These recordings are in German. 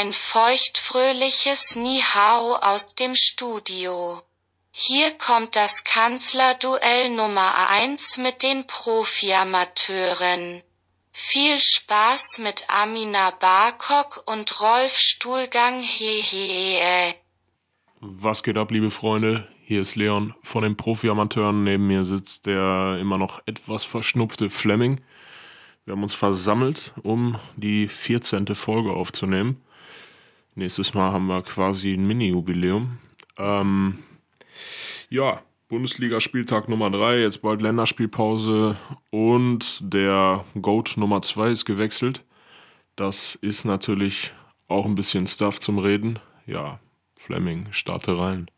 ein feuchtfröhliches Ni-Hao aus dem Studio. Hier kommt das Kanzlerduell Nummer 1 mit den Profi-Amateuren. Viel Spaß mit Amina Barkok und Rolf Stuhlgang hehehe. Was geht ab, liebe Freunde? Hier ist Leon von den Profi-Amateuren. Neben mir sitzt der immer noch etwas verschnupfte Fleming. Wir haben uns versammelt, um die 14. Folge aufzunehmen. Nächstes Mal haben wir quasi ein Mini-Jubiläum. Ähm, ja, Bundesliga-Spieltag Nummer 3, jetzt bald Länderspielpause und der Goat Nummer 2 ist gewechselt. Das ist natürlich auch ein bisschen Stuff zum Reden. Ja, Fleming, starte rein.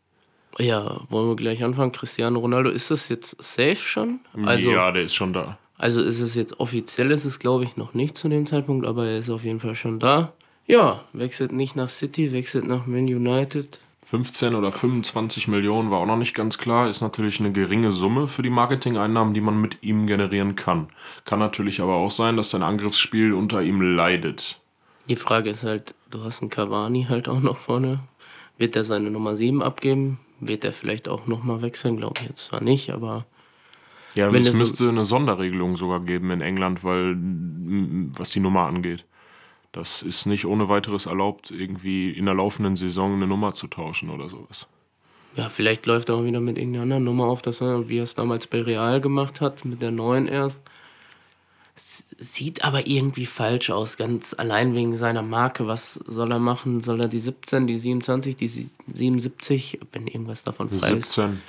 Ja, wollen wir gleich anfangen? Cristiano Ronaldo, ist das jetzt safe schon? Also, ja, der ist schon da. Also ist es jetzt offiziell, ist es glaube ich noch nicht zu dem Zeitpunkt, aber er ist auf jeden Fall schon da. Ja, wechselt nicht nach City, wechselt nach Man United. 15 oder 25 Millionen war auch noch nicht ganz klar. Ist natürlich eine geringe Summe für die Marketing-Einnahmen, die man mit ihm generieren kann. Kann natürlich aber auch sein, dass sein Angriffsspiel unter ihm leidet. Die Frage ist halt, du hast einen Cavani halt auch noch vorne. Wird er seine Nummer 7 abgeben? Wird er vielleicht auch nochmal wechseln? Glaube ich jetzt zwar nicht, aber. Ja, es müsste eine Sonderregelung sogar geben in England, weil was die Nummer angeht. Das ist nicht ohne weiteres erlaubt, irgendwie in der laufenden Saison eine Nummer zu tauschen oder sowas. Ja, vielleicht läuft er auch wieder mit irgendeiner anderen Nummer auf, dass er, wie er es damals bei Real gemacht hat, mit der neuen erst. Sieht aber irgendwie falsch aus, ganz allein wegen seiner Marke. Was soll er machen? Soll er die 17, die 27, die 77, wenn irgendwas davon frei 17. ist? 17.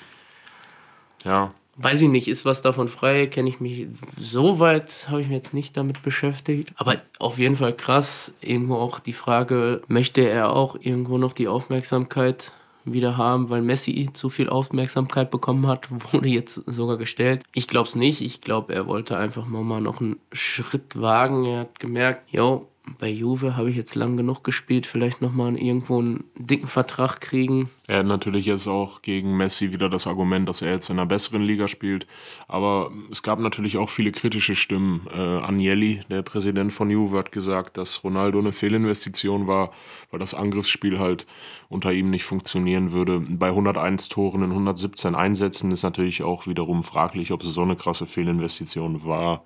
Ja. Weiß ich nicht, ist was davon frei? Kenne ich mich so weit, habe ich mich jetzt nicht damit beschäftigt. Aber auf jeden Fall krass. Irgendwo auch die Frage, möchte er auch irgendwo noch die Aufmerksamkeit wieder haben, weil Messi zu viel Aufmerksamkeit bekommen hat, wurde jetzt sogar gestellt. Ich glaube es nicht. Ich glaube, er wollte einfach mal noch einen Schritt wagen. Er hat gemerkt, yo, bei Juve habe ich jetzt lang genug gespielt, vielleicht nochmal irgendwo einen dicken Vertrag kriegen. Er hat natürlich jetzt auch gegen Messi wieder das Argument, dass er jetzt in einer besseren Liga spielt. Aber es gab natürlich auch viele kritische Stimmen. Äh, Agnelli, der Präsident von Juve, hat gesagt, dass Ronaldo eine Fehlinvestition war, weil das Angriffsspiel halt unter ihm nicht funktionieren würde. Bei 101 Toren in 117 Einsätzen ist natürlich auch wiederum fraglich, ob es so eine krasse Fehlinvestition war.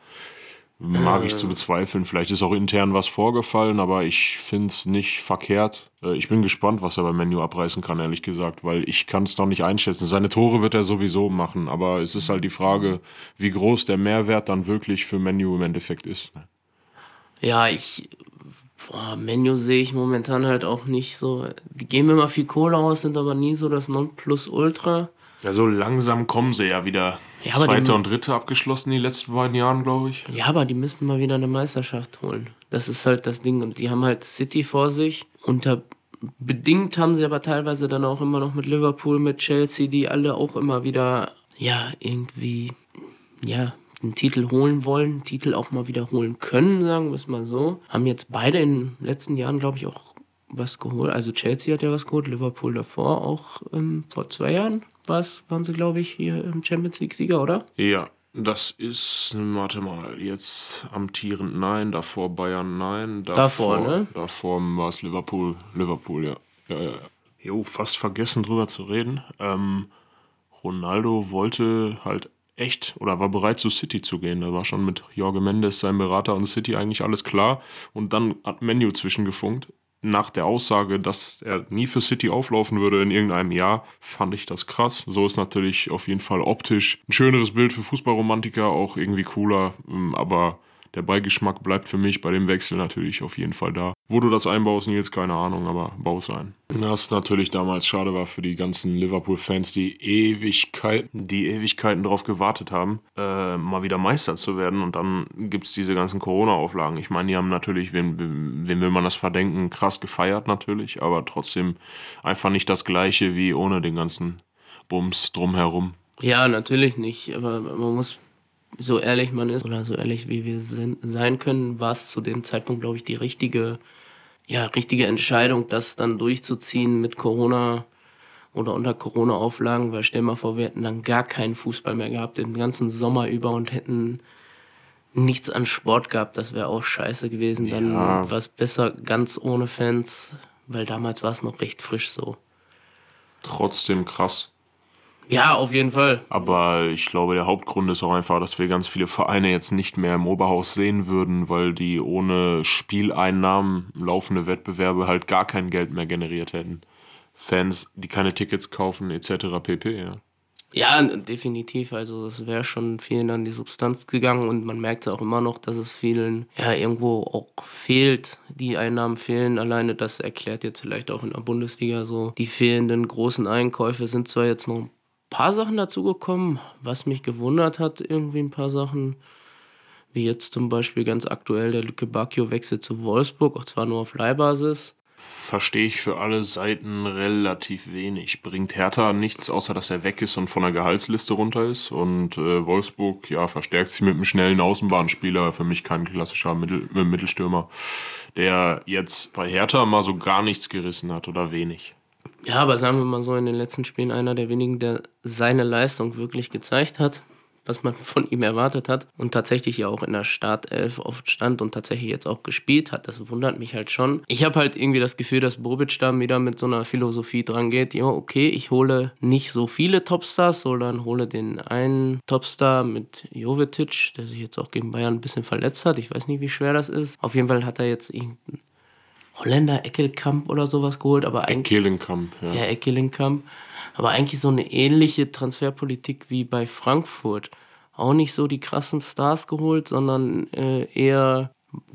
Mag ich zu bezweifeln. Vielleicht ist auch intern was vorgefallen, aber ich finde es nicht verkehrt. Äh, ich bin gespannt, was er beim Menü abreißen kann, ehrlich gesagt, weil ich kann es noch nicht einschätzen. Seine Tore wird er sowieso machen, aber es ist halt die Frage, wie groß der Mehrwert dann wirklich für Menu im Endeffekt ist. Ja, ich. Boah, Menu sehe ich momentan halt auch nicht so. Die geben immer viel Kohle aus, sind aber nie so das Nonplusultra. Ja, so langsam kommen sie ja wieder. Ja, Zweite und dritte abgeschlossen die letzten beiden Jahren, glaube ich. Ja, aber die müssten mal wieder eine Meisterschaft holen. Das ist halt das Ding. Und die haben halt City vor sich. Unter bedingt haben sie aber teilweise dann auch immer noch mit Liverpool, mit Chelsea, die alle auch immer wieder, ja, irgendwie, ja, einen Titel holen wollen, Titel auch mal wieder holen können, sagen wir es mal so. Haben jetzt beide in den letzten Jahren, glaube ich, auch was geholt. Also Chelsea hat ja was geholt, Liverpool davor auch ähm, vor zwei Jahren was waren sie, glaube ich, hier im Champions League-Sieger, oder? Ja, das ist, warte mal, jetzt amtierend nein, davor Bayern nein, davor, davor, ne? davor war es Liverpool, Liverpool, ja. Ja, ja, ja. Jo, fast vergessen drüber zu reden. Ähm, Ronaldo wollte halt echt oder war bereit zu City zu gehen. Da war schon mit Jorge Mendes, seinem Berater und City eigentlich alles klar. Und dann hat Menu zwischengefunkt nach der Aussage, dass er nie für City auflaufen würde in irgendeinem Jahr, fand ich das krass. So ist natürlich auf jeden Fall optisch ein schöneres Bild für Fußballromantiker, auch irgendwie cooler, ähm, aber der Beigeschmack bleibt für mich bei dem Wechsel natürlich auf jeden Fall da. Wo du das einbaust, Nils, keine Ahnung, aber baus ein. Das natürlich damals schade war für die ganzen Liverpool-Fans, die Ewigkeiten, die Ewigkeiten darauf gewartet haben, äh, mal wieder Meister zu werden. Und dann gibt es diese ganzen Corona-Auflagen. Ich meine, die haben natürlich, wem, wem will man das verdenken, krass gefeiert natürlich, aber trotzdem einfach nicht das gleiche wie ohne den ganzen Bums drumherum. Ja, natürlich nicht, aber man muss so ehrlich man ist oder so ehrlich wie wir sind, sein können, war es zu dem Zeitpunkt, glaube ich, die richtige, ja, richtige Entscheidung, das dann durchzuziehen mit Corona oder unter Corona-Auflagen, weil stell mal vor, wir hätten dann gar keinen Fußball mehr gehabt den ganzen Sommer über und hätten nichts an Sport gab, das wäre auch scheiße gewesen. Dann ja. war es besser ganz ohne Fans, weil damals war es noch recht frisch so. Trotzdem krass. Ja, auf jeden Fall. Aber ich glaube, der Hauptgrund ist auch einfach, dass wir ganz viele Vereine jetzt nicht mehr im Oberhaus sehen würden, weil die ohne Spieleinnahmen laufende Wettbewerbe halt gar kein Geld mehr generiert hätten. Fans, die keine Tickets kaufen, etc. pp. Ja. Ja, definitiv. Also es wäre schon vielen an die Substanz gegangen und man merkt es auch immer noch, dass es vielen ja irgendwo auch fehlt. Die Einnahmen fehlen. Alleine das erklärt jetzt vielleicht auch in der Bundesliga so. Die fehlenden großen Einkäufe sind zwar jetzt noch ein paar Sachen dazugekommen, was mich gewundert hat, irgendwie ein paar Sachen. Wie jetzt zum Beispiel ganz aktuell der Lücke Bacchio wechselt zu Wolfsburg, auch zwar nur auf Leihbasis verstehe ich für alle Seiten relativ wenig. Bringt Hertha nichts, außer dass er weg ist und von der Gehaltsliste runter ist. Und äh, Wolfsburg, ja, verstärkt sich mit einem schnellen Außenbahnspieler. Für mich kein klassischer Mittel, äh, Mittelstürmer, der jetzt bei Hertha mal so gar nichts gerissen hat oder wenig. Ja, aber sagen wir mal so, in den letzten Spielen einer der wenigen, der seine Leistung wirklich gezeigt hat was man von ihm erwartet hat und tatsächlich ja auch in der Startelf oft stand und tatsächlich jetzt auch gespielt hat. Das wundert mich halt schon. Ich habe halt irgendwie das Gefühl, dass Bobic da wieder mit so einer Philosophie dran geht. Ja, okay, ich hole nicht so viele Topstars, sondern hole den einen Topstar mit Jovetic, der sich jetzt auch gegen Bayern ein bisschen verletzt hat. Ich weiß nicht, wie schwer das ist. Auf jeden Fall hat er jetzt Holländer Eckelkamp oder sowas geholt, aber eigentlich. Eckelenkamp, ja. Ja, Eckelenkamp aber eigentlich so eine ähnliche Transferpolitik wie bei Frankfurt. Auch nicht so die krassen Stars geholt, sondern äh, eher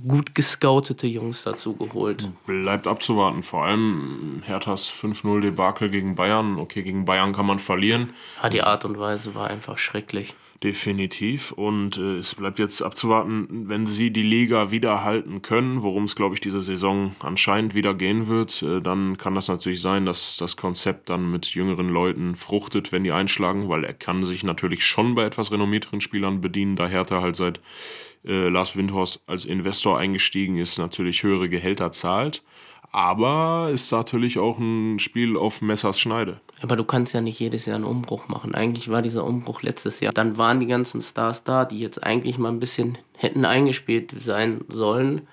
gut gescoutete Jungs dazu geholt. Bleibt abzuwarten. Vor allem Herthas 5-0 Debakel gegen Bayern. Okay, gegen Bayern kann man verlieren. Ja, die Art und Weise war einfach schrecklich. Definitiv. Und äh, es bleibt jetzt abzuwarten, wenn sie die Liga wieder halten können, worum es, glaube ich, diese Saison anscheinend wieder gehen wird, äh, dann kann das natürlich sein, dass das Konzept dann mit jüngeren Leuten fruchtet, wenn die einschlagen, weil er kann sich natürlich schon bei etwas renommierteren Spielern bedienen, da Hertha halt seit äh, Lars Windhorst als Investor eingestiegen ist, natürlich höhere Gehälter zahlt. Aber ist natürlich auch ein Spiel auf Messers Schneide. Aber du kannst ja nicht jedes Jahr einen Umbruch machen. Eigentlich war dieser Umbruch letztes Jahr. Dann waren die ganzen Stars da, die jetzt eigentlich mal ein bisschen hätten eingespielt sein sollen.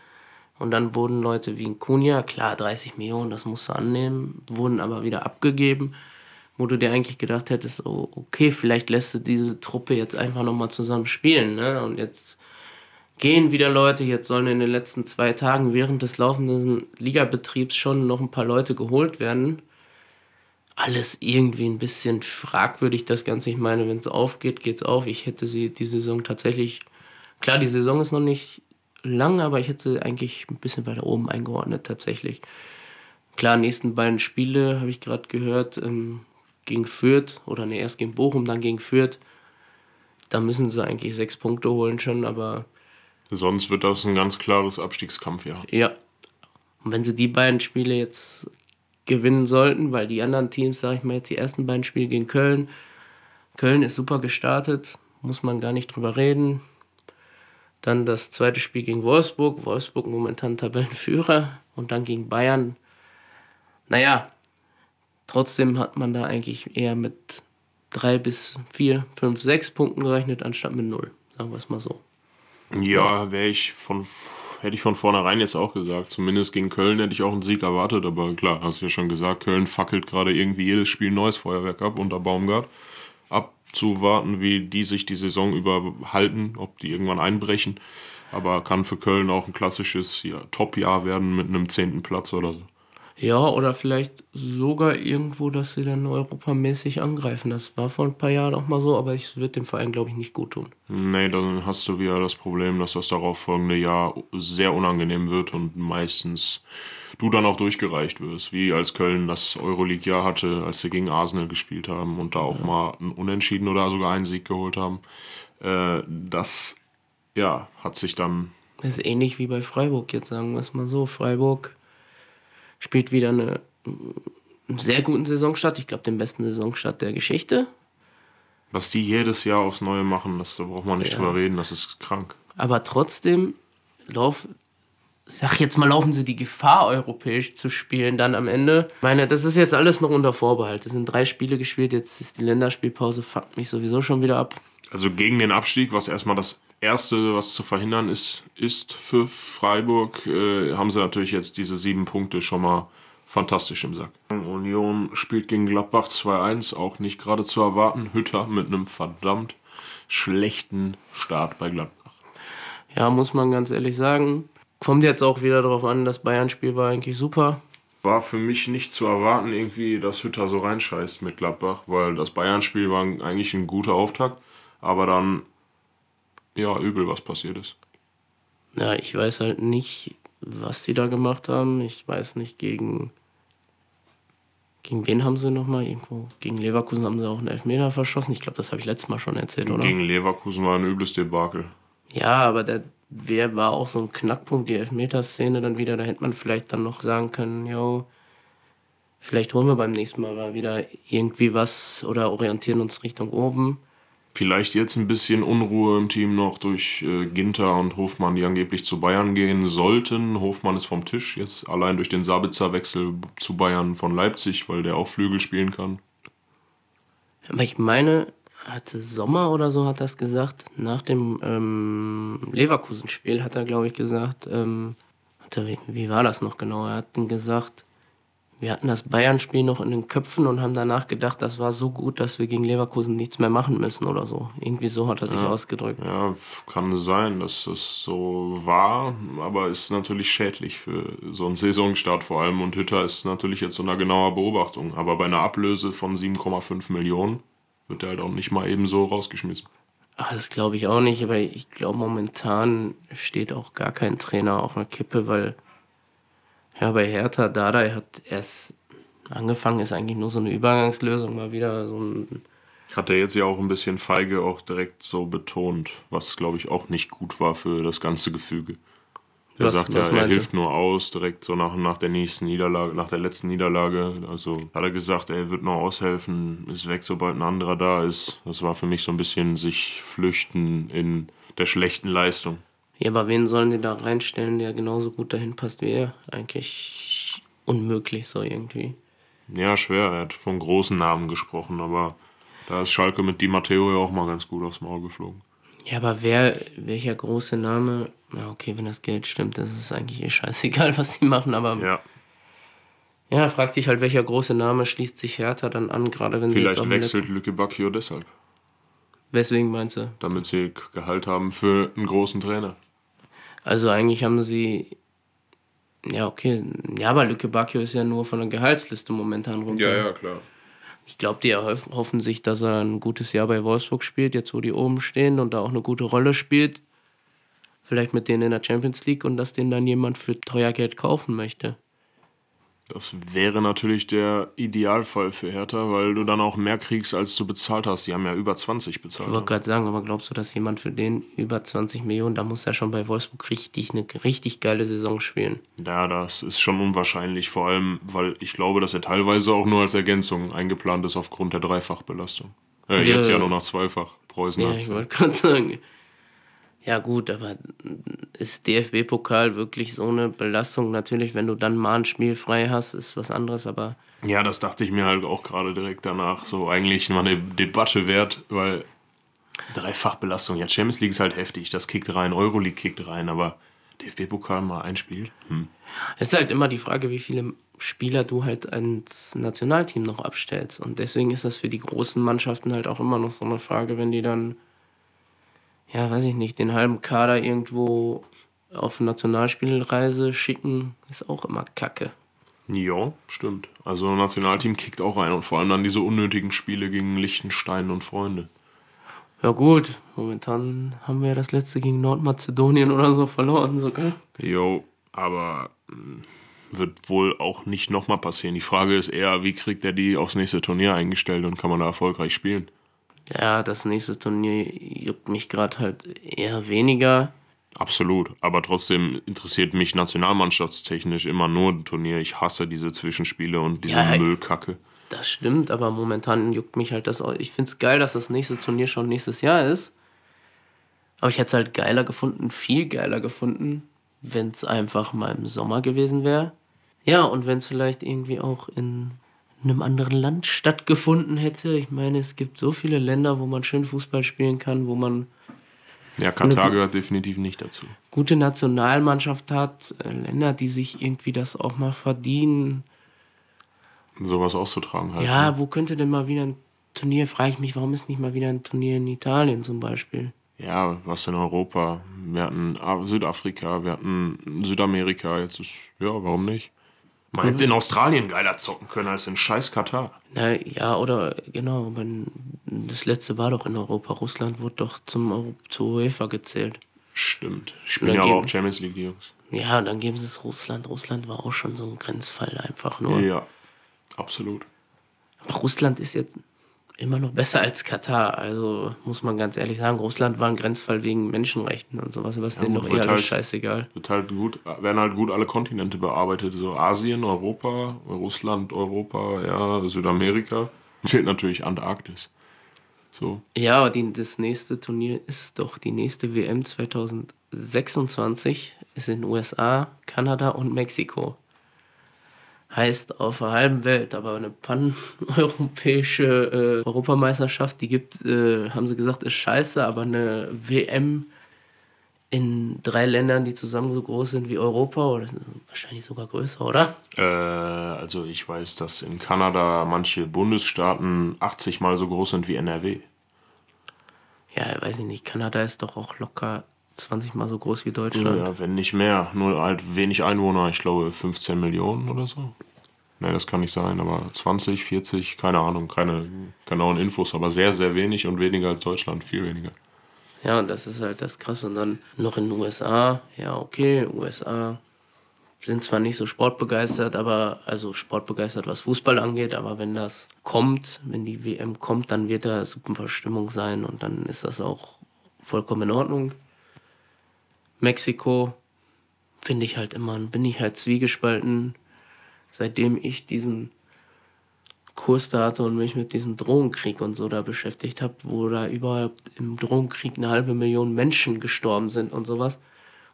Und dann wurden Leute wie ein Kunja, klar, 30 Millionen, das musst du annehmen, wurden aber wieder abgegeben, wo du dir eigentlich gedacht hättest, oh, okay, vielleicht lässt du diese Truppe jetzt einfach nochmal zusammen spielen. Ne? Und jetzt gehen wieder Leute. Jetzt sollen in den letzten zwei Tagen während des laufenden Ligabetriebs schon noch ein paar Leute geholt werden. Alles irgendwie ein bisschen fragwürdig, das Ganze. Ich meine, wenn es aufgeht, geht es auf. Ich hätte sie die Saison tatsächlich. Klar, die Saison ist noch nicht lang, aber ich hätte sie eigentlich ein bisschen weiter oben eingeordnet, tatsächlich. Klar, nächsten beiden Spiele habe ich gerade gehört, ähm, gegen Fürth, oder ne, erst gegen Bochum, dann gegen Fürth. Da müssen sie eigentlich sechs Punkte holen schon, aber Sonst wird das ein ganz klares Abstiegskampf, ja. Ja. Und wenn sie die beiden Spiele jetzt gewinnen sollten, weil die anderen Teams, sag ich mal jetzt die ersten beiden Spiele gegen Köln, Köln ist super gestartet, muss man gar nicht drüber reden. Dann das zweite Spiel gegen Wolfsburg, Wolfsburg momentan Tabellenführer und dann gegen Bayern. Naja, trotzdem hat man da eigentlich eher mit drei bis vier, fünf, sechs Punkten gerechnet, anstatt mit null, sagen wir es mal so. Ja, wäre ich von hätte ich von vornherein jetzt auch gesagt. Zumindest gegen Köln hätte ich auch einen Sieg erwartet, aber klar, hast du ja schon gesagt, Köln fackelt gerade irgendwie jedes Spiel neues Feuerwerk ab unter Baumgart. Abzuwarten, wie die sich die Saison über halten, ob die irgendwann einbrechen. Aber kann für Köln auch ein klassisches ja, Top-Jahr werden mit einem zehnten Platz oder so. Ja, oder vielleicht sogar irgendwo, dass sie dann europamäßig angreifen. Das war vor ein paar Jahren auch mal so, aber es wird dem Verein, glaube ich, nicht gut tun. Nee, dann hast du wieder das Problem, dass das darauf folgende Jahr sehr unangenehm wird und meistens du dann auch durchgereicht wirst. Wie als Köln das Euroleague-Jahr hatte, als sie gegen Arsenal gespielt haben und da auch ja. mal einen Unentschieden oder sogar einen Sieg geholt haben. Äh, das, ja, hat sich dann... Das ist ähnlich wie bei Freiburg, jetzt sagen wir es mal so. Freiburg spielt wieder eine, einen sehr guten Saisonstart. Ich glaube, den besten Saisonstart der Geschichte. Was die jedes Jahr aufs Neue machen, das, da braucht man nicht ja. drüber reden, das ist krank. Aber trotzdem, lauf, sag jetzt mal, laufen sie die Gefahr, europäisch zu spielen, dann am Ende. Ich meine, das ist jetzt alles noch unter Vorbehalt. Es sind drei Spiele gespielt, jetzt ist die Länderspielpause, fuckt mich sowieso schon wieder ab. Also gegen den Abstieg, was erstmal das Erste, was zu verhindern ist, ist für Freiburg, äh, haben sie natürlich jetzt diese sieben Punkte schon mal fantastisch im Sack. Union spielt gegen Gladbach 2-1, auch nicht gerade zu erwarten. Hütter mit einem verdammt schlechten Start bei Gladbach. Ja, muss man ganz ehrlich sagen. Kommt jetzt auch wieder darauf an, das Bayern-Spiel war eigentlich super. War für mich nicht zu erwarten, irgendwie, dass Hütter so reinscheißt mit Gladbach, weil das Bayern-Spiel war eigentlich ein guter Auftakt, aber dann, ja, übel, was passiert ist. Ja, ich weiß halt nicht, was die da gemacht haben. Ich weiß nicht, gegen. Gegen wen haben sie nochmal irgendwo? Gegen Leverkusen haben sie auch einen Elfmeter verschossen. Ich glaube, das habe ich letztes Mal schon erzählt, oder? Gegen Leverkusen war ein übles Debakel. Ja, aber der wer war auch so ein Knackpunkt, die Elfmeterszene dann wieder. Da hätte man vielleicht dann noch sagen können, yo, vielleicht holen wir beim nächsten Mal wieder irgendwie was oder orientieren uns Richtung oben. Vielleicht jetzt ein bisschen Unruhe im Team noch durch äh, Ginter und Hofmann, die angeblich zu Bayern gehen sollten. Hofmann ist vom Tisch jetzt allein durch den Sabitzer-Wechsel zu Bayern von Leipzig, weil der auch Flügel spielen kann. Aber ich meine, hatte Sommer oder so hat das gesagt, nach dem ähm, Leverkusen-Spiel hat er, glaube ich, gesagt, ähm, wie, wie war das noch genau? Er hat gesagt, wir hatten das Bayern-Spiel noch in den Köpfen und haben danach gedacht, das war so gut, dass wir gegen Leverkusen nichts mehr machen müssen oder so. Irgendwie so hat er sich ja, ausgedrückt. Ja, kann sein, dass das so war, aber ist natürlich schädlich für so einen Saisonstart vor allem. Und Hütter ist natürlich jetzt unter genauer Beobachtung. Aber bei einer Ablöse von 7,5 Millionen wird er halt auch nicht mal eben so rausgeschmissen. Ach, das glaube ich auch nicht, aber ich glaube, momentan steht auch gar kein Trainer auf einer Kippe, weil ja, bei Hertha Dada hat erst angefangen, ist eigentlich nur so eine Übergangslösung, mal wieder so ein. Hat er jetzt ja auch ein bisschen feige auch direkt so betont, was glaube ich auch nicht gut war für das ganze Gefüge. Er was, sagt ja, er hilft nur aus, direkt so nach, nach der nächsten Niederlage, nach der letzten Niederlage. Also hat er gesagt, er wird nur aushelfen, ist weg, sobald ein anderer da ist. Das war für mich so ein bisschen sich flüchten in der schlechten Leistung. Ja, aber wen sollen die da reinstellen, der genauso gut dahin passt wie er? Eigentlich unmöglich so irgendwie. Ja, schwer. Er hat von großen Namen gesprochen, aber da ist Schalke mit Di Matteo ja auch mal ganz gut aufs Maul geflogen. Ja, aber wer, welcher große Name, ja, okay, wenn das Geld stimmt, das ist eigentlich eh scheißegal, was sie machen, aber. Ja. Ja, fragt sich halt, welcher große Name schließt sich Hertha dann an, gerade wenn Vielleicht sie jetzt wechselt Lücke Bacchio deshalb. Weswegen meinst du? Damit sie Gehalt haben für einen großen Trainer. Also eigentlich haben sie. Ja, okay. Ja, aber Lücke Bacchio ist ja nur von der Gehaltsliste momentan runter. Ja, ja, klar. Ich glaube, die hoffen sich, dass er ein gutes Jahr bei Wolfsburg spielt, jetzt wo die oben stehen und da auch eine gute Rolle spielt. Vielleicht mit denen in der Champions League und dass den dann jemand für teuer Geld kaufen möchte. Das wäre natürlich der Idealfall für Hertha, weil du dann auch mehr kriegst, als du bezahlt hast. Die haben ja über 20 bezahlt. Ich wollte gerade sagen, aber glaubst du, dass jemand für den über 20 Millionen, da muss er schon bei Wolfsburg richtig eine richtig geile Saison spielen? Ja, das ist schon unwahrscheinlich, vor allem, weil ich glaube, dass er teilweise auch nur als Ergänzung eingeplant ist aufgrund der Dreifachbelastung. Äh, ja, jetzt ja nur noch Zweifach. Preußen ja, ich wollte gerade sagen. Ja gut, aber ist DFB-Pokal wirklich so eine Belastung? Natürlich, wenn du dann mal ein Spiel frei hast, ist was anderes, aber... Ja, das dachte ich mir halt auch gerade direkt danach. So eigentlich mal eine Debatte wert, weil Dreifachbelastung, ja, Champions League ist halt heftig, das kickt rein, Euroleague kickt rein, aber DFB-Pokal mal ein Spiel? Hm. Es ist halt immer die Frage, wie viele Spieler du halt ans Nationalteam noch abstellst. Und deswegen ist das für die großen Mannschaften halt auch immer noch so eine Frage, wenn die dann ja, weiß ich nicht, den halben Kader irgendwo auf Nationalspielreise schicken, ist auch immer Kacke. Ja, stimmt. Also Nationalteam kickt auch ein und vor allem dann diese unnötigen Spiele gegen Liechtenstein und Freunde. Ja gut, momentan haben wir das letzte gegen Nordmazedonien oder so verloren sogar. Jo, aber hm, wird wohl auch nicht nochmal passieren. Die Frage ist eher, wie kriegt er die aufs nächste Turnier eingestellt und kann man da erfolgreich spielen? Ja, das nächste Turnier juckt mich gerade halt eher weniger. Absolut, aber trotzdem interessiert mich nationalmannschaftstechnisch immer nur ein Turnier. Ich hasse diese Zwischenspiele und diese ja, Müllkacke. Das stimmt, aber momentan juckt mich halt das auch. Ich finde es geil, dass das nächste Turnier schon nächstes Jahr ist. Aber ich hätte es halt geiler gefunden, viel geiler gefunden, wenn es einfach mal im Sommer gewesen wäre. Ja, und wenn es vielleicht irgendwie auch in in einem anderen Land stattgefunden hätte. Ich meine, es gibt so viele Länder, wo man schön Fußball spielen kann, wo man. Ja, Katar gehört definitiv nicht dazu. Gute Nationalmannschaft hat, äh, Länder, die sich irgendwie das auch mal verdienen. Sowas auszutragen halt. Ja, ne? wo könnte denn mal wieder ein Turnier, frage ich mich, warum ist nicht mal wieder ein Turnier in Italien zum Beispiel? Ja, was in Europa? Wir hatten Südafrika, wir hatten Südamerika, jetzt ist, ja, warum nicht? Man hätte in Australien geiler zocken können als in scheiß Katar. Na, ja, oder genau, man, das letzte war doch in Europa. Russland wurde doch zum zur UEFA gezählt. Stimmt. Spielen ja aber auch Champions League, die Jungs. Ja, und dann geben sie es Russland. Russland war auch schon so ein Grenzfall einfach nur. Ja, absolut. Aber Russland ist jetzt immer noch besser als Katar. Also muss man ganz ehrlich sagen, Russland war ein Grenzfall wegen Menschenrechten und sowas. Was ja, denen doch eh alles halt, scheißegal. Wird halt gut, werden halt gut alle Kontinente bearbeitet. So Asien, Europa, Russland, Europa, ja, Südamerika. Fehlt natürlich Antarktis. So. Ja, aber die, das nächste Turnier ist doch die nächste WM 2026. Ist in USA, Kanada und Mexiko heißt auf der halben Welt, aber eine pan-europäische äh, Europameisterschaft, die gibt, äh, haben sie gesagt, ist scheiße, aber eine WM in drei Ländern, die zusammen so groß sind wie Europa, oder wahrscheinlich sogar größer, oder? Äh, also ich weiß, dass in Kanada manche Bundesstaaten 80 mal so groß sind wie NRW. Ja, weiß ich nicht. Kanada ist doch auch locker 20 mal so groß wie Deutschland. Ja, wenn nicht mehr. Nur halt wenig Einwohner, ich glaube 15 Millionen oder so. Ne, das kann nicht sein, aber 20, 40, keine Ahnung, keine genauen Infos, aber sehr, sehr wenig und weniger als Deutschland, viel weniger. Ja, und das ist halt das Krasse. Und dann noch in den USA, ja, okay, USA sind zwar nicht so sportbegeistert, aber also sportbegeistert, was Fußball angeht, aber wenn das kommt, wenn die WM kommt, dann wird da super Stimmung sein und dann ist das auch vollkommen in Ordnung. Mexiko finde ich halt immer, bin ich halt zwiegespalten, seitdem ich diesen Kurs da hatte und mich mit diesem Drogenkrieg und so da beschäftigt habe, wo da überhaupt im Drogenkrieg eine halbe Million Menschen gestorben sind und sowas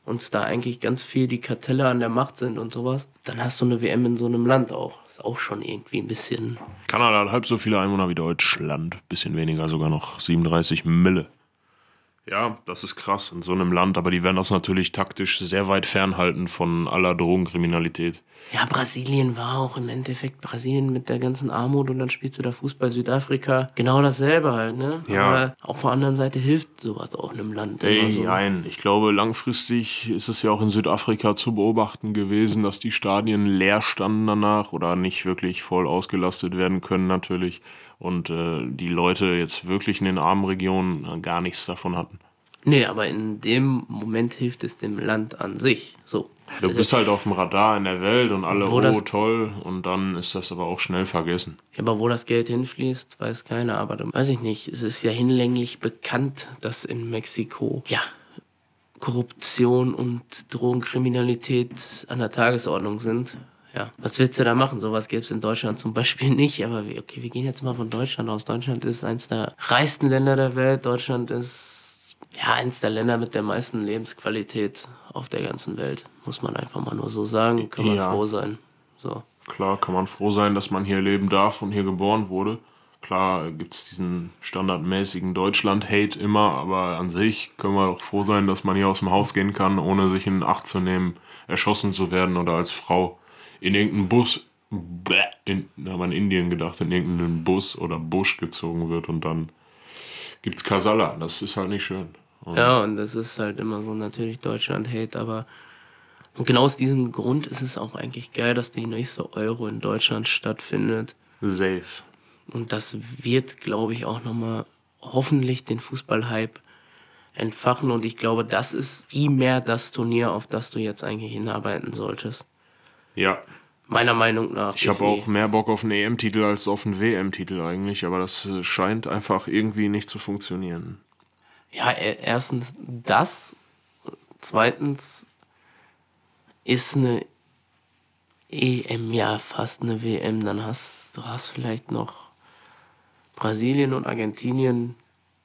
und da eigentlich ganz viel die Kartelle an der Macht sind und sowas, dann hast du eine WM in so einem Land auch. ist auch schon irgendwie ein bisschen. Kanada hat halb so viele Einwohner wie Deutschland, bisschen weniger sogar noch 37 Mille. Ja, das ist krass in so einem Land, aber die werden das natürlich taktisch sehr weit fernhalten von aller Drogenkriminalität. Ja, Brasilien war auch im Endeffekt Brasilien mit der ganzen Armut und dann spielst du da Fußball Südafrika. Genau dasselbe halt, ne? Ja. Aber auf der anderen Seite hilft sowas auch einem Land. Ey, so. nein. Ich glaube, langfristig ist es ja auch in Südafrika zu beobachten gewesen, dass die Stadien leer standen danach oder nicht wirklich voll ausgelastet werden können natürlich und äh, die Leute jetzt wirklich in den armen Regionen gar nichts davon hatten. Nee, aber in dem Moment hilft es dem Land an sich. So. Du bist halt auf dem Radar in der Welt und alle, oh, toll, und dann ist das aber auch schnell vergessen. Ja, aber wo das Geld hinfließt, weiß keiner. Aber dann, weiß ich nicht, es ist ja hinlänglich bekannt, dass in Mexiko, ja, Korruption und Drogenkriminalität an der Tagesordnung sind ja, was willst du da machen? Sowas gäbe es in Deutschland zum Beispiel nicht. Aber okay, wir gehen jetzt mal von Deutschland aus. Deutschland ist eins der reichsten Länder der Welt. Deutschland ist ja eins der Länder mit der meisten Lebensqualität auf der ganzen Welt. Muss man einfach mal nur so sagen. Kann man ja. froh sein. So. Klar, kann man froh sein, dass man hier leben darf und hier geboren wurde. Klar gibt es diesen standardmäßigen Deutschland-Hate immer, aber an sich können wir doch froh sein, dass man hier aus dem Haus gehen kann, ohne sich in Acht zu nehmen, erschossen zu werden oder als Frau in irgendeinen Bus, in, da haben wir in Indien gedacht, in irgendeinen Bus oder Busch gezogen wird und dann gibt es Kasala. Das ist halt nicht schön. Und ja, und das ist halt immer so natürlich Deutschland-Hate, aber genau aus diesem Grund ist es auch eigentlich geil, dass die nächste Euro in Deutschland stattfindet. Safe. Und das wird, glaube ich, auch nochmal hoffentlich den Fußball-Hype entfachen. Und ich glaube, das ist primär das Turnier, auf das du jetzt eigentlich hinarbeiten solltest. Ja. Meiner Meinung nach. Ich habe auch mehr Bock auf einen EM-Titel als auf einen WM-Titel eigentlich, aber das äh, scheint einfach irgendwie nicht zu funktionieren. Ja, e-, erstens das. Zweitens ist eine EM ja fast eine WM. Dann hast du hast vielleicht noch Brasilien und Argentinien,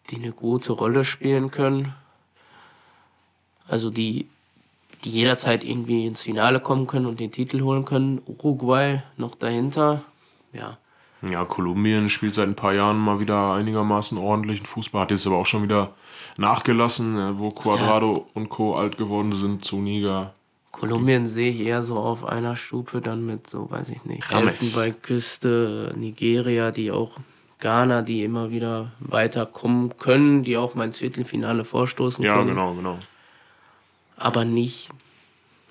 die eine gute Rolle spielen können. Also die die jederzeit irgendwie ins Finale kommen können und den Titel holen können. Uruguay noch dahinter. Ja. Ja, Kolumbien spielt seit ein paar Jahren mal wieder einigermaßen ordentlichen Fußball, hat jetzt aber auch schon wieder nachgelassen, äh, wo Quadrado ja. und Co. alt geworden sind, Zuniga. Kolumbien sehe ich eher so auf einer Stufe dann mit so, weiß ich nicht, Elfenbeinküste, Nigeria, die auch Ghana, die immer wieder weiterkommen können, die auch mal ins Viertelfinale vorstoßen ja, können. Ja, genau, genau. Aber nicht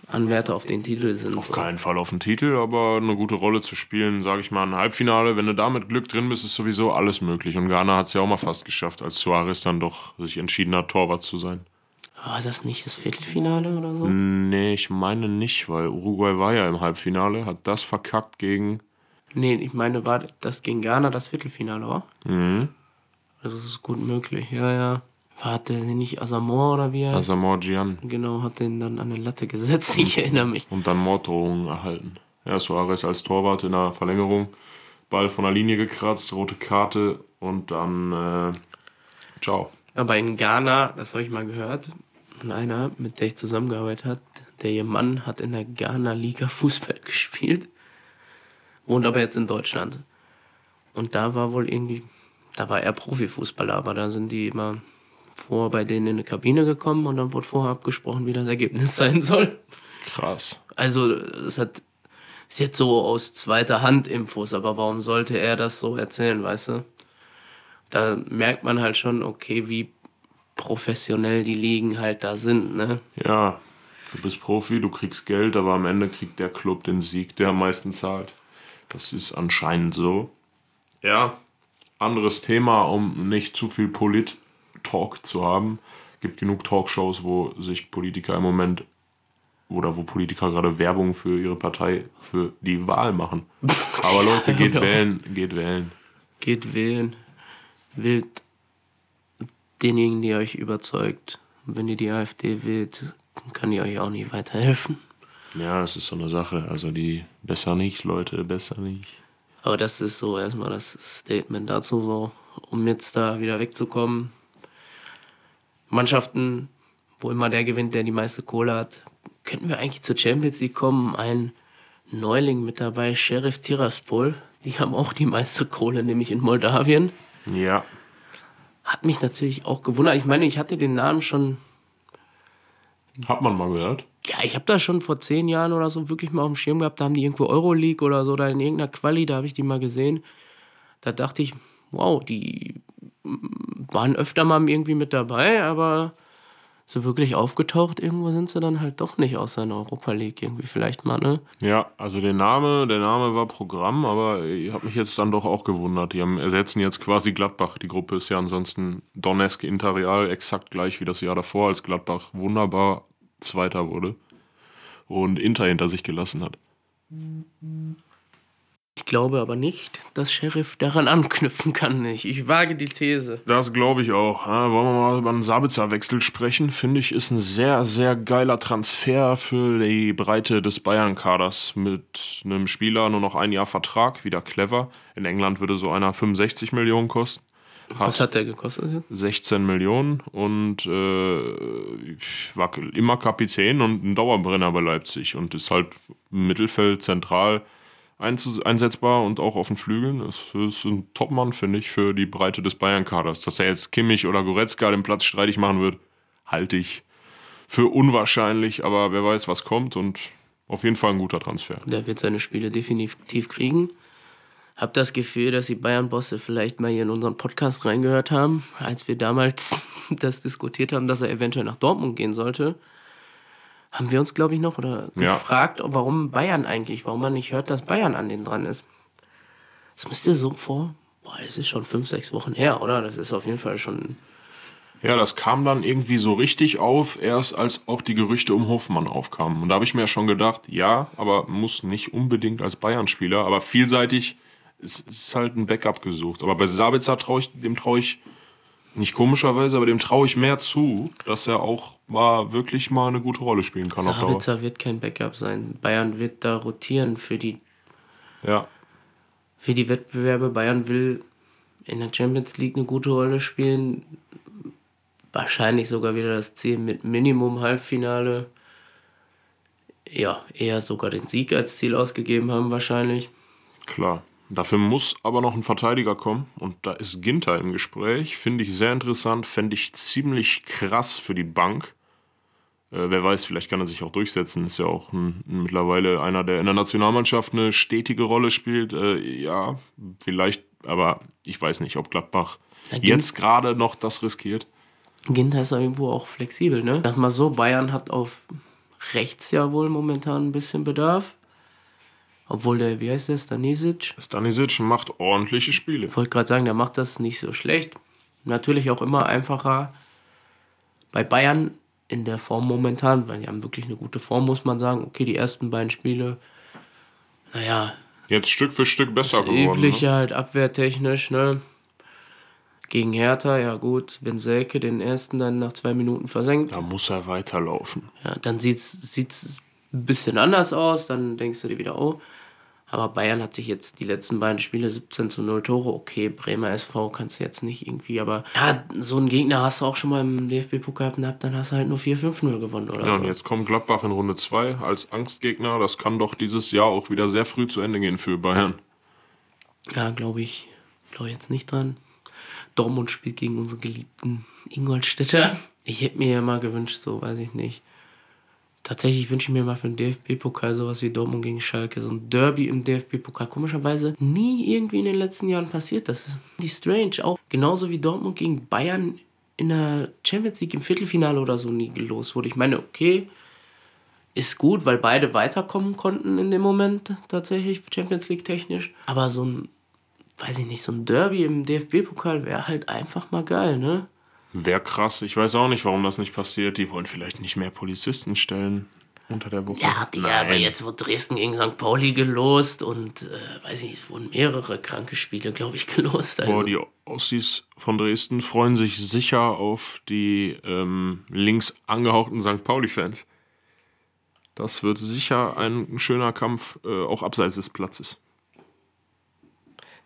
Anwärter auf den Titel sind. Auf so. keinen Fall auf den Titel, aber eine gute Rolle zu spielen, sage ich mal, ein Halbfinale, wenn du da mit Glück drin bist, ist sowieso alles möglich. Und Ghana hat es ja auch mal fast geschafft, als Suarez dann doch sich entschieden hat, Torwart zu sein. War das nicht das Viertelfinale oder so? Nee, ich meine nicht, weil Uruguay war ja im Halbfinale, hat das verkackt gegen. Nee, ich meine, war das gegen Ghana das Viertelfinale, war? Mhm. Also das ist gut möglich, ja, ja. War der nicht Asamor oder wie er Asamor Gian. Genau, hat den dann an der Latte gesetzt, ich erinnere mich. Und dann Morddrohungen erhalten. Ja, Suarez als Torwart in der Verlängerung. Ball von der Linie gekratzt, rote Karte und dann äh, ciao. Aber in Ghana, das habe ich mal gehört, von einer, mit der ich zusammengearbeitet habe, der ihr Mann hat in der Ghana-Liga Fußball gespielt, wohnt aber jetzt in Deutschland. Und da war wohl irgendwie, da war er Profifußballer, aber da sind die immer vor bei denen in eine Kabine gekommen und dann wurde vorher abgesprochen, wie das Ergebnis sein soll. Krass. Also, es hat, ist jetzt so aus zweiter Hand Infos, aber warum sollte er das so erzählen, weißt du? Da merkt man halt schon, okay, wie professionell die Ligen halt da sind, ne? Ja, du bist Profi, du kriegst Geld, aber am Ende kriegt der Club den Sieg, der am meisten zahlt. Das ist anscheinend so. Ja, anderes Thema, um nicht zu viel Polit-Talk zu haben. Gibt genug Talkshows, wo sich Politiker im Moment oder wo Politiker gerade Werbung für ihre Partei für die Wahl machen. Aber Leute, geht wählen, geht wählen. Geht wählen. Wählt denjenigen, der euch überzeugt. Und wenn ihr die AfD wählt, kann die euch auch nicht weiterhelfen. Ja, es ist so eine Sache. Also die besser nicht, Leute, besser nicht. Aber das ist so erstmal das Statement dazu so, um jetzt da wieder wegzukommen. Mannschaften, wo immer der gewinnt, der die meiste Kohle hat, könnten wir eigentlich zur Champions League kommen. Ein Neuling mit dabei, Sheriff Tiraspol. Die haben auch die meiste Kohle, nämlich in Moldawien. Ja, hat mich natürlich auch gewundert. Ich meine, ich hatte den Namen schon. Hat man mal gehört? Ja, ich habe da schon vor zehn Jahren oder so wirklich mal auf dem Schirm gehabt. Da haben die irgendwo Euroleague oder so, da in irgendeiner Quali, da habe ich die mal gesehen. Da dachte ich, wow, die waren öfter mal irgendwie mit dabei, aber so wirklich aufgetaucht irgendwo sind sie dann halt doch nicht außer in Europa League irgendwie vielleicht mal, ne? Ja, also der Name, der Name war Programm, aber ich habe mich jetzt dann doch auch gewundert. Die haben, ersetzen jetzt quasi Gladbach. Die Gruppe ist ja ansonsten Donetsk Interreal exakt gleich wie das Jahr davor, als Gladbach wunderbar Zweiter wurde und Inter hinter sich gelassen hat. Ich glaube aber nicht, dass Sheriff daran anknüpfen kann. Ich, ich wage die These. Das glaube ich auch. Ja, wollen wir mal über einen Sabitzer-Wechsel sprechen? Finde ich, ist ein sehr, sehr geiler Transfer für die Breite des Bayern-Kaders. Mit einem Spieler nur noch ein Jahr Vertrag, wieder clever. In England würde so einer 65 Millionen kosten. Hat Was hat der gekostet? 16 Millionen und äh, war immer Kapitän und ein Dauerbrenner bei Leipzig und ist halt Mittelfeld zentral einsetzbar und auch auf den Flügeln. Das ist ein Topmann, finde ich, für die Breite des Bayern-Kaders. Dass er jetzt Kimmich oder Goretzka den Platz streitig machen wird, halte ich für unwahrscheinlich, aber wer weiß, was kommt und auf jeden Fall ein guter Transfer. Der wird seine Spiele definitiv kriegen. Hab das Gefühl, dass die Bayern-Bosse vielleicht mal hier in unseren Podcast reingehört haben, als wir damals das diskutiert haben, dass er eventuell nach Dortmund gehen sollte haben wir uns, glaube ich, noch oder ja. gefragt, warum Bayern eigentlich, warum man nicht hört, dass Bayern an den dran ist. Das müsste so vor, boah, das ist schon fünf, sechs Wochen her, oder? Das ist auf jeden Fall schon. Ja, das kam dann irgendwie so richtig auf, erst als auch die Gerüchte um Hofmann aufkamen. Und da habe ich mir ja schon gedacht, ja, aber muss nicht unbedingt als Bayern-Spieler, aber vielseitig ist, ist halt ein Backup gesucht. Aber bei Sabitzer traue ich, dem traue ich nicht komischerweise, aber dem traue ich mehr zu, dass er auch mal wirklich mal eine gute Rolle spielen kann. Sabitzer wird kein Backup sein. Bayern wird da rotieren für die, ja. für die Wettbewerbe. Bayern will in der Champions League eine gute Rolle spielen. Wahrscheinlich sogar wieder das Ziel mit Minimum Halbfinale. Ja, eher sogar den Sieg als Ziel ausgegeben haben wahrscheinlich. Klar. Dafür muss aber noch ein Verteidiger kommen und da ist Ginter im Gespräch. Finde ich sehr interessant, fände ich ziemlich krass für die Bank. Äh, wer weiß, vielleicht kann er sich auch durchsetzen. Ist ja auch ein, mittlerweile einer, der in der Nationalmannschaft eine stetige Rolle spielt. Äh, ja, vielleicht, aber ich weiß nicht, ob Gladbach jetzt gerade noch das riskiert. Ginter ist irgendwo auch flexibel, ne? Sag mal so, Bayern hat auf rechts ja wohl momentan ein bisschen Bedarf. Obwohl der, wie heißt der, Stanisic? Stanisic macht ordentliche Spiele. Ich wollte gerade sagen, der macht das nicht so schlecht. Natürlich auch immer einfacher. Bei Bayern in der Form momentan, weil die haben wirklich eine gute Form, muss man sagen. Okay, die ersten beiden Spiele, naja. Jetzt Stück für Stück besser geworden. Übliche ne? halt abwehrtechnisch, ne? Gegen Hertha, ja gut, wenn Selke den ersten dann nach zwei Minuten versenkt. Da muss er weiterlaufen. Ja, dann sieht es ein bisschen anders aus, dann denkst du dir wieder, oh, aber Bayern hat sich jetzt die letzten beiden Spiele 17 zu 0 Tore. Okay, Bremer SV kannst du jetzt nicht irgendwie, aber ja, so einen Gegner hast du auch schon mal im DFB-Pokal gehabt, dann hast du halt nur 4-5-0 gewonnen oder Ja, so. und jetzt kommt Gladbach in Runde 2 als Angstgegner. Das kann doch dieses Jahr auch wieder sehr früh zu Ende gehen für Bayern. Ja, glaube ich. Glaube jetzt nicht dran. Dortmund spielt gegen unsere geliebten Ingolstädter. Ich hätte mir ja mal gewünscht, so weiß ich nicht Tatsächlich wünsche ich mir mal für den DFB-Pokal sowas wie Dortmund gegen Schalke. So ein Derby im DFB-Pokal. Komischerweise nie irgendwie in den letzten Jahren passiert. Das ist die strange. Auch genauso wie Dortmund gegen Bayern in der Champions League im Viertelfinale oder so nie gelost wurde. Ich meine, okay, ist gut, weil beide weiterkommen konnten in dem Moment tatsächlich Champions League technisch. Aber so ein, weiß ich nicht, so ein Derby im DFB-Pokal wäre halt einfach mal geil, ne? Wäre krass. Ich weiß auch nicht, warum das nicht passiert. Die wollen vielleicht nicht mehr Polizisten stellen unter der Woche. Ja, die Nein. aber jetzt wurde Dresden gegen St. Pauli gelost und äh, weiß nicht, es wurden mehrere kranke Spiele, glaube ich, gelost. Also. Boah, die Ossis von Dresden freuen sich sicher auf die ähm, links angehauchten St. Pauli-Fans. Das wird sicher ein schöner Kampf, äh, auch abseits des Platzes.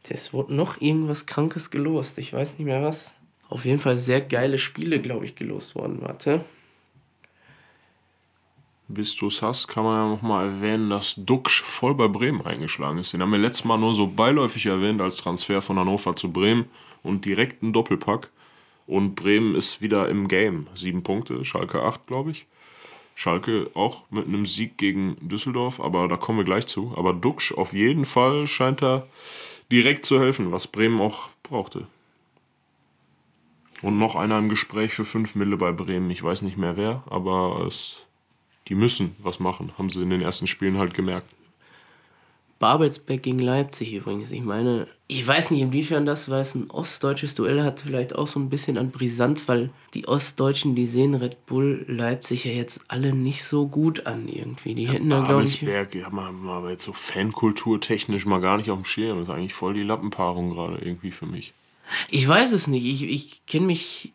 Es wurde noch irgendwas Krankes gelost. Ich weiß nicht mehr was auf jeden Fall sehr geile Spiele, glaube ich, gelost worden. Warte. Bis du es hast, kann man ja nochmal erwähnen, dass Duxch voll bei Bremen eingeschlagen ist. Den haben wir letztes Mal nur so beiläufig erwähnt als Transfer von Hannover zu Bremen und direkt ein Doppelpack. Und Bremen ist wieder im Game. Sieben Punkte, Schalke acht, glaube ich. Schalke auch mit einem Sieg gegen Düsseldorf, aber da kommen wir gleich zu. Aber Duxch auf jeden Fall scheint er direkt zu helfen, was Bremen auch brauchte. Und noch einer im Gespräch für 5 Mille bei Bremen. Ich weiß nicht mehr wer, aber es, die müssen was machen, haben sie in den ersten Spielen halt gemerkt. Babelsberg gegen Leipzig übrigens. Ich meine, ich weiß nicht, inwiefern das, weil es ein ostdeutsches Duell hat, vielleicht auch so ein bisschen an Brisanz, weil die Ostdeutschen, die sehen Red Bull Leipzig ja jetzt alle nicht so gut an irgendwie. Die ja, hätten da, glaube ich. Babelsberg, ja, mal, mal jetzt so Fankultur-technisch mal gar nicht auf dem Schirm. Das ist eigentlich voll die Lappenpaarung gerade irgendwie für mich. Ich weiß es nicht. Ich, ich kenne mich,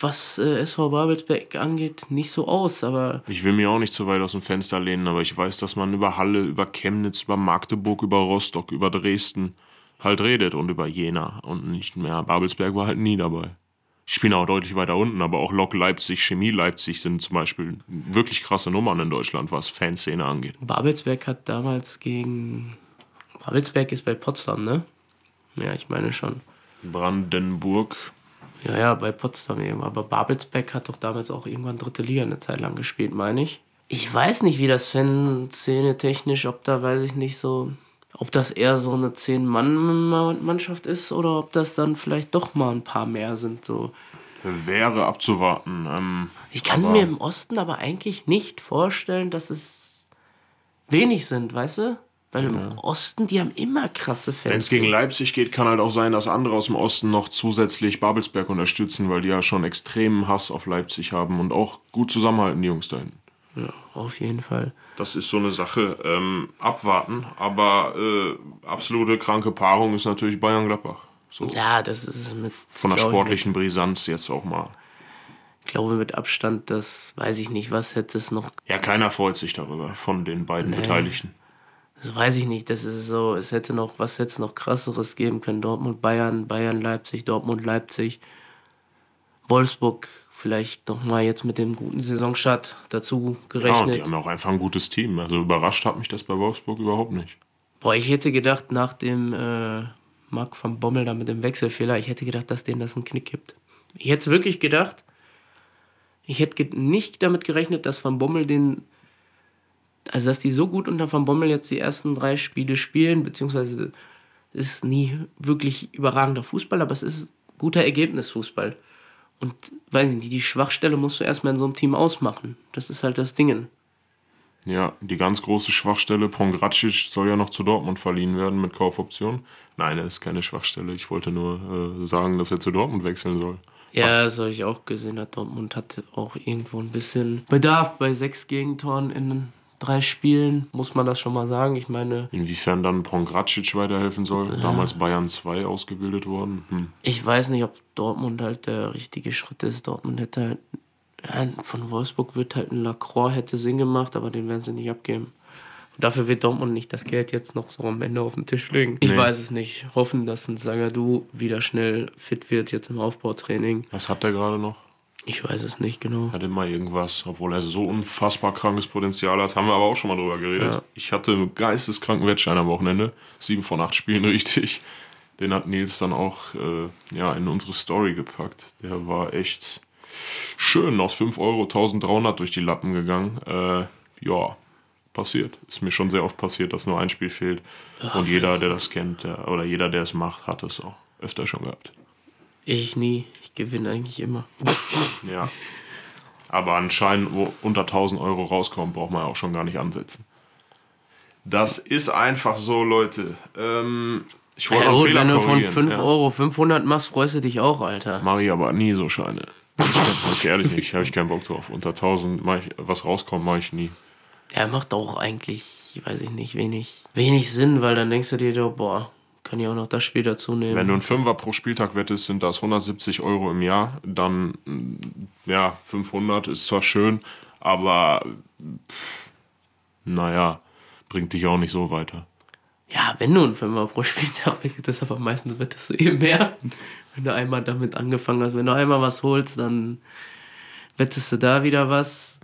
was äh, SV Babelsberg angeht, nicht so aus, aber. Ich will mir auch nicht so weit aus dem Fenster lehnen, aber ich weiß, dass man über Halle, über Chemnitz, über Magdeburg, über Rostock, über Dresden halt redet und über Jena und nicht mehr. Babelsberg war halt nie dabei. Ich spiele auch deutlich weiter unten, aber auch Lok Leipzig, Chemie Leipzig sind zum Beispiel wirklich krasse Nummern in Deutschland, was Fanszene angeht. Babelsberg hat damals gegen. Babelsberg ist bei Potsdam, ne? Ja, ich meine schon. Brandenburg. Ja, ja, bei Potsdam eben. Aber Babelsberg hat doch damals auch irgendwann dritte Liga eine Zeit lang gespielt, meine ich. Ich weiß nicht, wie das Fan-Szene technisch, ob da weiß ich nicht so, ob das eher so eine Zehn-Mann-Mannschaft ist oder ob das dann vielleicht doch mal ein paar mehr sind. So. Wäre abzuwarten. Ähm, ich kann mir im Osten aber eigentlich nicht vorstellen, dass es wenig sind, weißt du? Weil im Osten, die haben immer krasse Fans. Wenn es gegen Leipzig geht, kann halt auch sein, dass andere aus dem Osten noch zusätzlich Babelsberg unterstützen, weil die ja schon extremen Hass auf Leipzig haben und auch gut zusammenhalten, die Jungs da hinten. Ja, auf jeden Fall. Das ist so eine Sache. Ähm, abwarten, aber äh, absolute kranke Paarung ist natürlich Bayern-Gladbach. So. Ja, das ist mit. Von der sportlichen Brisanz jetzt auch mal. Ich glaube mit Abstand, das weiß ich nicht, was hätte es noch. Ja, keiner freut sich darüber von den beiden nee. Beteiligten. Das weiß ich nicht. Das ist so, es hätte noch, was hätte es noch krasseres geben können? Dortmund, Bayern, Bayern, Leipzig, Dortmund, Leipzig, Wolfsburg vielleicht nochmal jetzt mit dem guten Saisonstart dazu gerechnet. Ja, die haben auch einfach ein gutes Team. Also überrascht hat mich das bei Wolfsburg überhaupt nicht. Boah, ich hätte gedacht, nach dem äh, Marc van Bommel da mit dem Wechselfehler, ich hätte gedacht, dass denen das einen Knick gibt. Ich hätte es wirklich gedacht. Ich hätte nicht damit gerechnet, dass Van Bommel den. Also, dass die so gut unter Van Bommel jetzt die ersten drei Spiele spielen, beziehungsweise ist nie wirklich überragender Fußball, aber es ist guter Ergebnisfußball. Und weiß ich nicht, die Schwachstelle musst du erstmal in so einem Team ausmachen. Das ist halt das Ding. Ja, die ganz große Schwachstelle, Pongracic soll ja noch zu Dortmund verliehen werden mit Kaufoption. Nein, er ist keine Schwachstelle. Ich wollte nur äh, sagen, dass er zu Dortmund wechseln soll. Ja, Was? das habe ich auch gesehen. Dortmund hat auch irgendwo ein bisschen Bedarf bei sechs Gegentoren in drei Spielen, muss man das schon mal sagen. Ich meine. Inwiefern dann Pongracic weiterhelfen soll, ja. damals Bayern 2 ausgebildet worden. Hm. Ich weiß nicht, ob Dortmund halt der richtige Schritt ist. Dortmund hätte halt. Ja, von Wolfsburg wird halt ein Lacroix hätte Sinn gemacht, aber den werden sie nicht abgeben. Und dafür wird Dortmund nicht das Geld jetzt noch so am Ende auf den Tisch legen. Ich nee. weiß es nicht. Hoffen, dass ein Sagadu wieder schnell fit wird jetzt im Aufbautraining. Was hat der gerade noch? Ich weiß es nicht genau. Hat immer irgendwas, obwohl er so unfassbar krankes Potenzial hat. Haben wir aber auch schon mal drüber geredet. Ja. Ich hatte einen geisteskranken Wettschein am Wochenende. Sieben von acht Spielen richtig. Den hat Nils dann auch äh, ja, in unsere Story gepackt. Der war echt schön aus 5 Euro 1300 durch die Lappen gegangen. Äh, ja, passiert. Ist mir schon sehr oft passiert, dass nur ein Spiel fehlt. Ach, Und jeder, der das kennt, der, oder jeder, der es macht, hat es auch öfter schon gehabt. Ich nie. Ich gewinne eigentlich immer. ja. Aber anscheinend, wo unter 1000 Euro rauskommt, braucht man auch schon gar nicht ansetzen. Das ist einfach so, Leute. Ähm, ich wollte ja, gut, Fehler wenn du von 5 ja. Euro 500 machst, freust du dich auch, Alter. Mach ich aber nie so Scheine. Ich ehrlich nicht, habe ich keinen Bock drauf. Unter 1000, ich, was rauskommt, mache ich nie. Ja, macht auch eigentlich, weiß ich nicht, wenig, wenig Sinn, weil dann denkst du dir, boah, kann ich auch noch das Spiel dazu nehmen. Wenn du einen Fünfer pro Spieltag wettest, sind das 170 Euro im Jahr. Dann, mm, ja, 500 ist zwar schön, aber pff, naja, bringt dich auch nicht so weiter. Ja, wenn du einen Fünfer pro Spieltag wettest, aber meistens wettest du eben mehr. Wenn du einmal damit angefangen hast. Wenn du einmal was holst, dann wettest du da wieder was.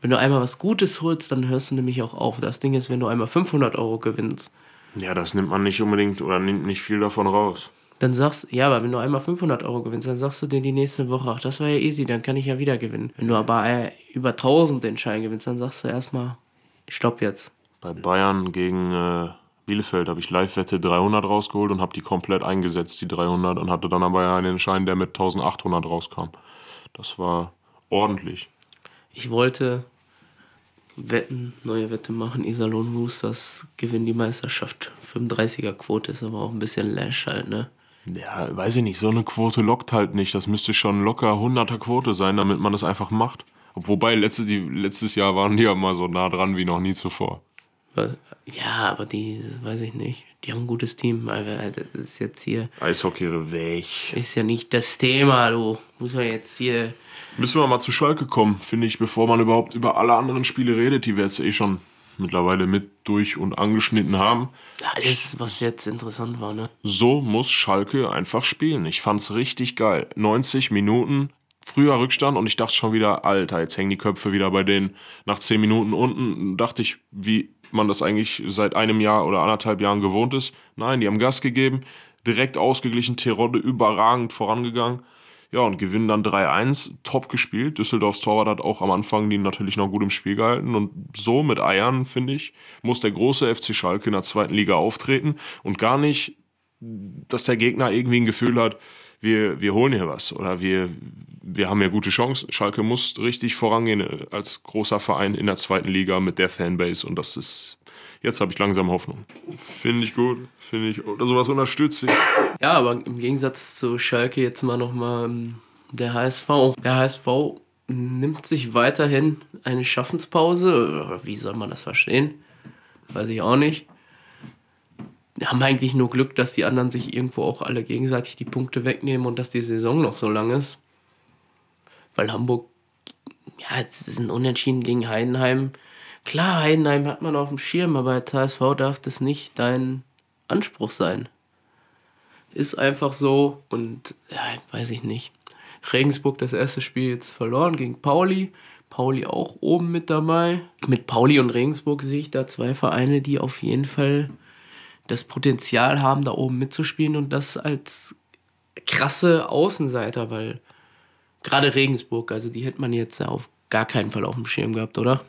Wenn du einmal was Gutes holst, dann hörst du nämlich auch auf. Das Ding ist, wenn du einmal 500 Euro gewinnst, ja, das nimmt man nicht unbedingt oder nimmt nicht viel davon raus. Dann sagst ja, aber wenn du einmal 500 Euro gewinnst, dann sagst du dir die nächste Woche, ach, das war ja easy, dann kann ich ja wieder gewinnen. Wenn du aber äh, über 1000 den Schein gewinnst, dann sagst du erstmal, stopp jetzt. Bei Bayern gegen äh, Bielefeld habe ich Live-Wette 300 rausgeholt und habe die komplett eingesetzt, die 300, und hatte dann aber ja einen Schein, der mit 1800 rauskam. Das war ordentlich. Ich wollte Wetten, neue Wette machen. Iserlohn Roosters gewinnen die Meisterschaft. 35er Quote ist aber auch ein bisschen lash halt, ne? Ja, weiß ich nicht, so eine Quote lockt halt nicht. Das müsste schon locker 100er Quote sein, damit man das einfach macht. Wobei, letzte, die, letztes Jahr waren die ja mal so nah dran wie noch nie zuvor. Ja, aber die, das weiß ich nicht. Die haben ein gutes Team. Das ist jetzt hier. Eishockey weg. Ist ja nicht das Thema, du. Muss man jetzt hier Müssen wir mal zu Schalke kommen, finde ich, bevor man überhaupt über alle anderen Spiele redet, die wir jetzt eh schon mittlerweile mit durch und angeschnitten haben. Alles, was jetzt interessant war, ne? So muss Schalke einfach spielen. Ich fand's richtig geil. 90 Minuten, früher Rückstand und ich dachte schon wieder, Alter, jetzt hängen die Köpfe wieder bei denen. Nach 10 Minuten unten dachte ich, wie man das eigentlich seit einem Jahr oder anderthalb Jahren gewohnt ist. Nein, die haben Gas gegeben, direkt ausgeglichen, Terodde überragend vorangegangen. Ja, und gewinnen dann 3-1. Top gespielt. Düsseldorfs Torwart hat auch am Anfang die natürlich noch gut im Spiel gehalten. Und so mit Eiern, finde ich, muss der große FC Schalke in der zweiten Liga auftreten und gar nicht, dass der Gegner irgendwie ein Gefühl hat, wir, wir holen hier was oder wir, wir haben hier gute Chancen. Schalke muss richtig vorangehen als großer Verein in der zweiten Liga mit der Fanbase und das ist Jetzt habe ich langsam Hoffnung. Finde ich gut, finde ich. Oder sowas unterstütze ich. Ja, aber im Gegensatz zu Schalke jetzt mal nochmal ähm, der HSV. Der HSV nimmt sich weiterhin eine Schaffenspause. Wie soll man das verstehen? Weiß ich auch nicht. Wir haben eigentlich nur Glück, dass die anderen sich irgendwo auch alle gegenseitig die Punkte wegnehmen und dass die Saison noch so lang ist. Weil Hamburg, ja, es ist ein Unentschieden gegen Heidenheim. Klar, Heidenheim hat man auf dem Schirm, aber als HSV darf das nicht dein Anspruch sein. Ist einfach so und ja, weiß ich nicht. Regensburg das erste Spiel jetzt verloren gegen Pauli. Pauli auch oben mit dabei. Mit Pauli und Regensburg sehe ich da zwei Vereine, die auf jeden Fall das Potenzial haben, da oben mitzuspielen und das als krasse Außenseiter, weil gerade Regensburg, also die hätte man jetzt auf gar keinen Fall auf dem Schirm gehabt, oder?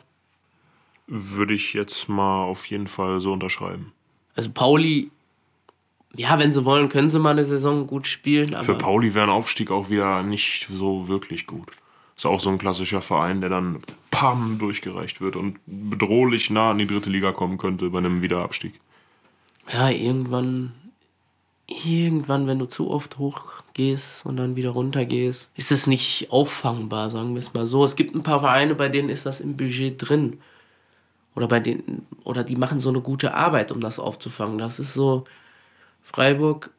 Würde ich jetzt mal auf jeden Fall so unterschreiben. Also Pauli, ja, wenn sie wollen, können sie mal eine Saison gut spielen. Für Pauli wäre ein Aufstieg auch wieder nicht so wirklich gut. Ist auch so ein klassischer Verein, der dann pam durchgereicht wird und bedrohlich nah an die dritte Liga kommen könnte bei einem Wiederabstieg. Ja, irgendwann, irgendwann, wenn du zu oft hochgehst und dann wieder runter gehst, ist es nicht auffangbar, sagen wir es mal so. Es gibt ein paar Vereine, bei denen ist das im Budget drin. Oder bei denen, oder die machen so eine gute Arbeit, um das aufzufangen. Das ist so, Freiburg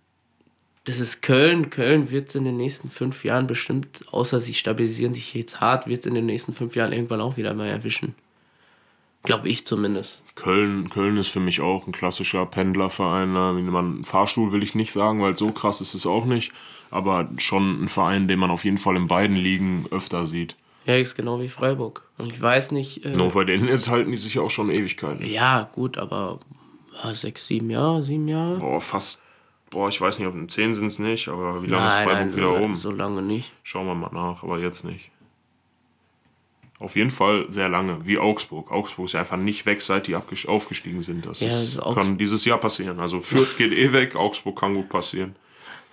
das ist Köln. Köln wird es in den nächsten fünf Jahren bestimmt, außer sie stabilisieren sich jetzt hart, wird es in den nächsten fünf Jahren irgendwann auch wieder mal erwischen. Glaube ich zumindest. Köln, Köln ist für mich auch ein klassischer Pendlerverein. Man, Fahrstuhl will ich nicht sagen, weil so krass ist es auch nicht. Aber schon ein Verein, den man auf jeden Fall in beiden Ligen öfter sieht. Ja, ist genau wie Freiburg. Und ich weiß nicht. Äh, no, bei denen jetzt halten die sich auch schon Ewigkeiten. Ja, gut, aber ja, sechs, sieben Jahre, sieben Jahre. Boah, fast Boah, ich weiß nicht, ob in 10 sind es nicht, aber wie lange nein, ist Freiburg nein, wieder so, oben? So lange nicht. Schauen wir mal nach, aber jetzt nicht. Auf jeden Fall sehr lange, wie Augsburg. Augsburg ist ja einfach nicht weg, seit die aufgestiegen sind. Das, ja, das kann dieses Jahr passieren. Also Fürth geht eh weg, Augsburg kann gut passieren.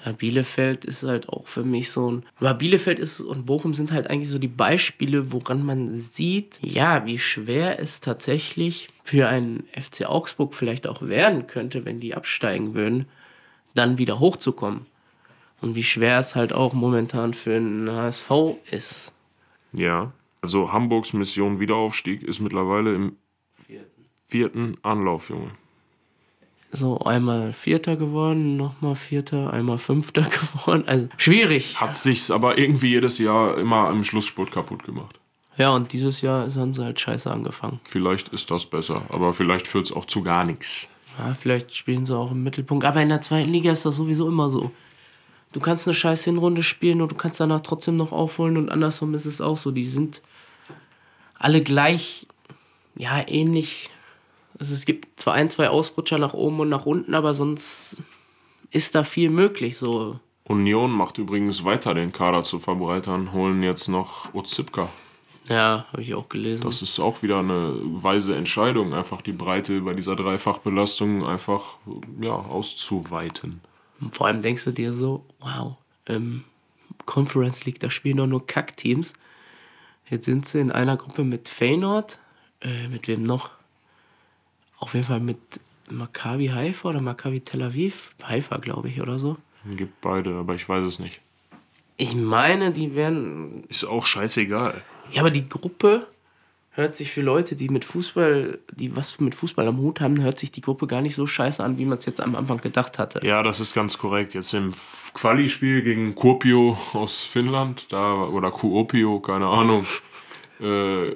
Ja, Bielefeld ist halt auch für mich so ein. Aber Bielefeld ist und Bochum sind halt eigentlich so die Beispiele, woran man sieht, ja, wie schwer es tatsächlich für einen FC Augsburg vielleicht auch werden könnte, wenn die absteigen würden dann wieder hochzukommen. Und wie schwer es halt auch momentan für den HSV ist. Ja, also Hamburgs Mission Wiederaufstieg ist mittlerweile im vierten Anlauf, Junge. So, einmal Vierter geworden, nochmal Vierter, einmal Fünfter geworden. Also schwierig. Hat sich's aber irgendwie jedes Jahr immer im Schlussspurt kaputt gemacht. Ja, und dieses Jahr haben sie halt scheiße angefangen. Vielleicht ist das besser, aber vielleicht führt es auch zu gar nichts. Ja, vielleicht spielen sie auch im Mittelpunkt. Aber in der zweiten Liga ist das sowieso immer so. Du kannst eine scheiß Hinrunde spielen und du kannst danach trotzdem noch aufholen und andersrum ist es auch so. Die sind alle gleich, ja, ähnlich. Also es gibt zwar ein, zwei Ausrutscher nach oben und nach unten, aber sonst ist da viel möglich so. Union macht übrigens weiter, den Kader zu verbreitern, holen jetzt noch Ozipka. Ja, habe ich auch gelesen. Das ist auch wieder eine weise Entscheidung, einfach die Breite bei dieser Dreifachbelastung einfach ja, auszuweiten. vor allem denkst du dir so, wow, ähm, Conference League, da spielen doch nur Kackteams. Jetzt sind sie in einer Gruppe mit Feyenoord, äh, mit wem noch? Auf jeden Fall mit Maccabi Haifa oder Maccabi Tel Aviv. Haifa, glaube ich, oder so. Gibt beide, aber ich weiß es nicht. Ich meine, die werden. Ist auch scheißegal. Ja, aber die Gruppe hört sich für Leute, die mit Fußball, die was mit Fußball am Hut haben, hört sich die Gruppe gar nicht so scheiße an, wie man es jetzt am Anfang gedacht hatte. Ja, das ist ganz korrekt. Jetzt im Quali-Spiel gegen Kuopio aus Finnland, da oder Kuopio, keine Ahnung. äh,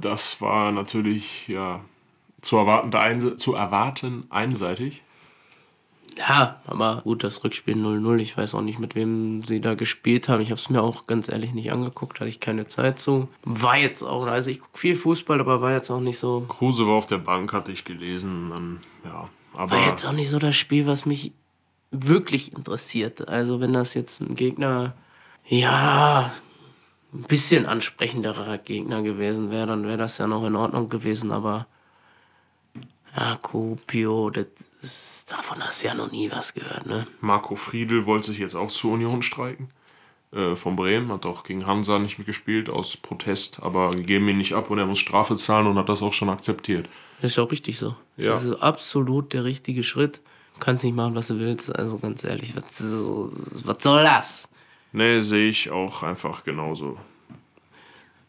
das war natürlich ja zu erwarten, zu erwarten einseitig. Ja, aber gut, das Rückspiel 0-0. Ich weiß auch nicht, mit wem sie da gespielt haben. Ich habe es mir auch ganz ehrlich nicht angeguckt, hatte ich keine Zeit zu. War jetzt auch, also ich gucke viel Fußball, aber war jetzt auch nicht so. Kruse war auf der Bank, hatte ich gelesen. Dann, ja, aber war jetzt auch nicht so das Spiel, was mich wirklich interessiert. Also, wenn das jetzt ein Gegner, ja, ein bisschen ansprechenderer Gegner gewesen wäre, dann wäre das ja noch in Ordnung gewesen, aber ja, Kupio, das ist, davon hast du ja noch nie was gehört, ne? Marco Friedl wollte sich jetzt auch zur Union streiken. Äh, von Bremen, hat auch gegen Hansa nicht mitgespielt aus Protest, aber geben ihn nicht ab und er muss Strafe zahlen und hat das auch schon akzeptiert. Das ist auch richtig so. Das ja. ist absolut der richtige Schritt. Du kannst nicht machen, was du willst, also ganz ehrlich, was, was soll das? Nee, sehe ich auch einfach genauso.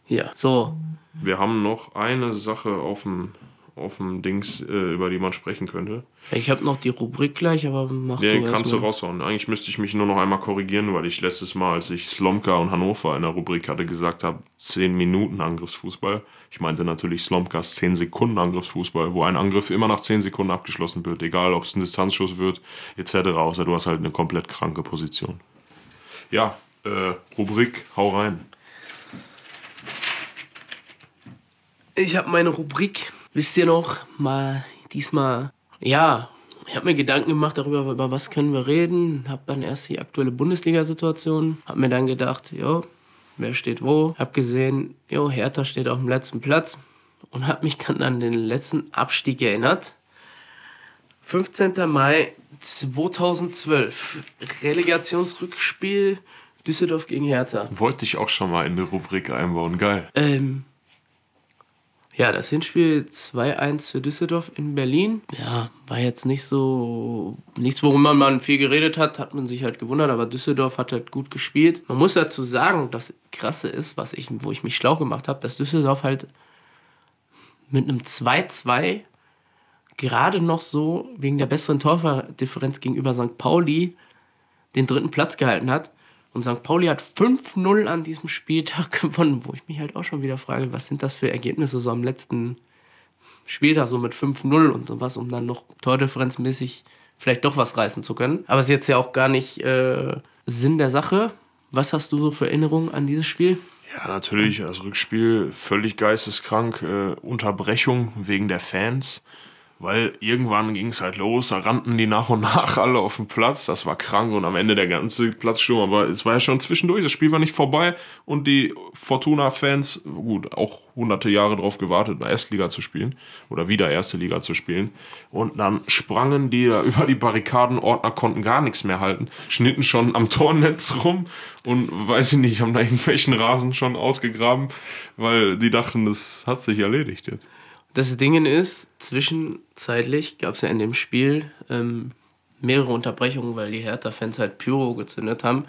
Ja, so. Wir haben noch eine Sache auf dem auf dem Dings, äh, über die man sprechen könnte. Ich habe noch die Rubrik gleich, aber mach ja, du kannst du raushauen. Eigentlich müsste ich mich nur noch einmal korrigieren, weil ich letztes Mal, als ich Slomka und Hannover in der Rubrik hatte, gesagt habe, 10 Minuten Angriffsfußball. Ich meinte natürlich Slomkas 10 Sekunden Angriffsfußball, wo ein Angriff immer nach 10 Sekunden abgeschlossen wird, egal ob es ein Distanzschuss wird, etc. Außer du hast halt eine komplett kranke Position. Ja, äh, Rubrik, hau rein. Ich habe meine Rubrik wisst ihr noch, mal diesmal, ja, Ich habe mir Gedanken gemacht darüber, über was können wir reden. Habe dann erst die aktuelle Bundesliga-Situation. Habe mir dann gedacht, jo, wer steht wo. Habe gesehen, jo, Hertha steht auf dem letzten Platz. Und habe mich dann an den letzten Abstieg erinnert. 15. Mai 2012. Relegationsrückspiel Düsseldorf gegen Hertha. Wollte ich auch schon mal in die Rubrik einbauen. Geil. Ähm, ja, das Hinspiel 2-1 für Düsseldorf in Berlin. Ja, war jetzt nicht so. Nichts, worüber man viel geredet hat, hat man sich halt gewundert, aber Düsseldorf hat halt gut gespielt. Man muss dazu sagen, das Krasse ist, was ich, wo ich mich schlau gemacht habe, dass Düsseldorf halt mit einem 2-2 gerade noch so wegen der besseren Tordifferenz gegenüber St. Pauli den dritten Platz gehalten hat. Und St. Pauli hat 5-0 an diesem Spieltag gewonnen, wo ich mich halt auch schon wieder frage, was sind das für Ergebnisse so am letzten Spieltag, so mit 5-0 und sowas, um dann noch tordifferenzmäßig vielleicht doch was reißen zu können. Aber es ist jetzt ja auch gar nicht äh, Sinn der Sache. Was hast du so für Erinnerungen an dieses Spiel? Ja, natürlich, das Rückspiel völlig geisteskrank, äh, Unterbrechung wegen der Fans weil irgendwann ging es halt los, da rannten die nach und nach alle auf den Platz, das war krank und am Ende der ganze Platzsturm, aber es war ja schon zwischendurch, das Spiel war nicht vorbei und die Fortuna-Fans, gut, auch hunderte Jahre drauf gewartet, Erstliga zu spielen oder wieder Erste Liga zu spielen und dann sprangen die da über die Barrikaden, Ordner konnten gar nichts mehr halten, schnitten schon am Tornetz rum und weiß ich nicht, haben da irgendwelchen Rasen schon ausgegraben, weil die dachten, das hat sich erledigt jetzt. Das Ding ist, zwischenzeitlich gab es ja in dem Spiel ähm, mehrere Unterbrechungen, weil die Hertha-Fans halt Pyro gezündet haben.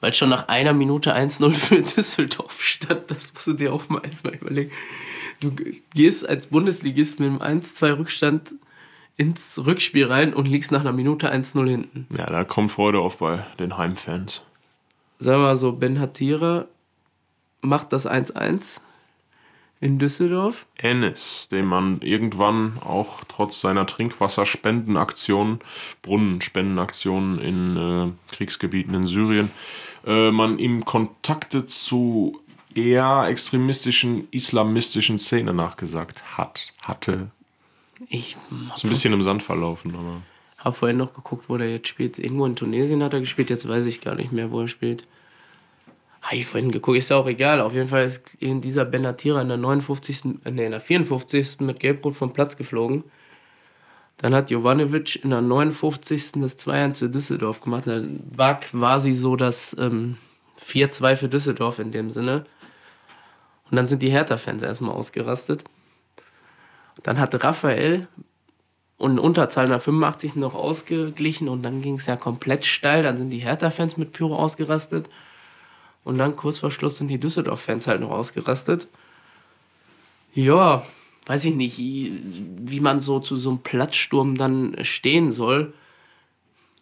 Weil schon nach einer Minute 1-0 für Düsseldorf stand. Das musst du dir auch mal erstmal überlegen. Du gehst als Bundesligist mit einem 1-2 Rückstand ins Rückspiel rein und liegst nach einer Minute 1-0 hinten. Ja, da kommt Freude auf bei den Heimfans. Sagen wir mal so, Ben Hatira macht das 1-1 in Düsseldorf. Ennis, den man irgendwann auch trotz seiner Trinkwasserspendenaktionen, Brunnenspendenaktionen in äh, Kriegsgebieten in Syrien, äh, man ihm Kontakte zu eher extremistischen, islamistischen Szene nachgesagt hat, hatte. Ich ist ein bisschen im Sand verlaufen, aber. Habe vorhin noch geguckt, wo der jetzt spielt. Irgendwo in Tunesien hat er gespielt, jetzt weiß ich gar nicht mehr, wo er spielt. Habe ich vorhin geguckt, ist ja auch egal. Auf jeden Fall ist in dieser Benatira in der 59. Äh, nee, in der 54. mit Gelbrot vom Platz geflogen. Dann hat Jovanovic in der 59. das 2-1 für Düsseldorf gemacht. Dann war quasi so das ähm, 4-2 für Düsseldorf in dem Sinne. Und dann sind die Hertha-Fans erstmal ausgerastet. Dann hat Raphael und Unterzahl in der 85. noch ausgeglichen und dann ging es ja komplett steil. Dann sind die Hertha-Fans mit Pyro ausgerastet. Und dann kurz vor Schluss sind die Düsseldorf-Fans halt noch ausgerastet. Ja, weiß ich nicht, wie man so zu so einem Platzsturm dann stehen soll.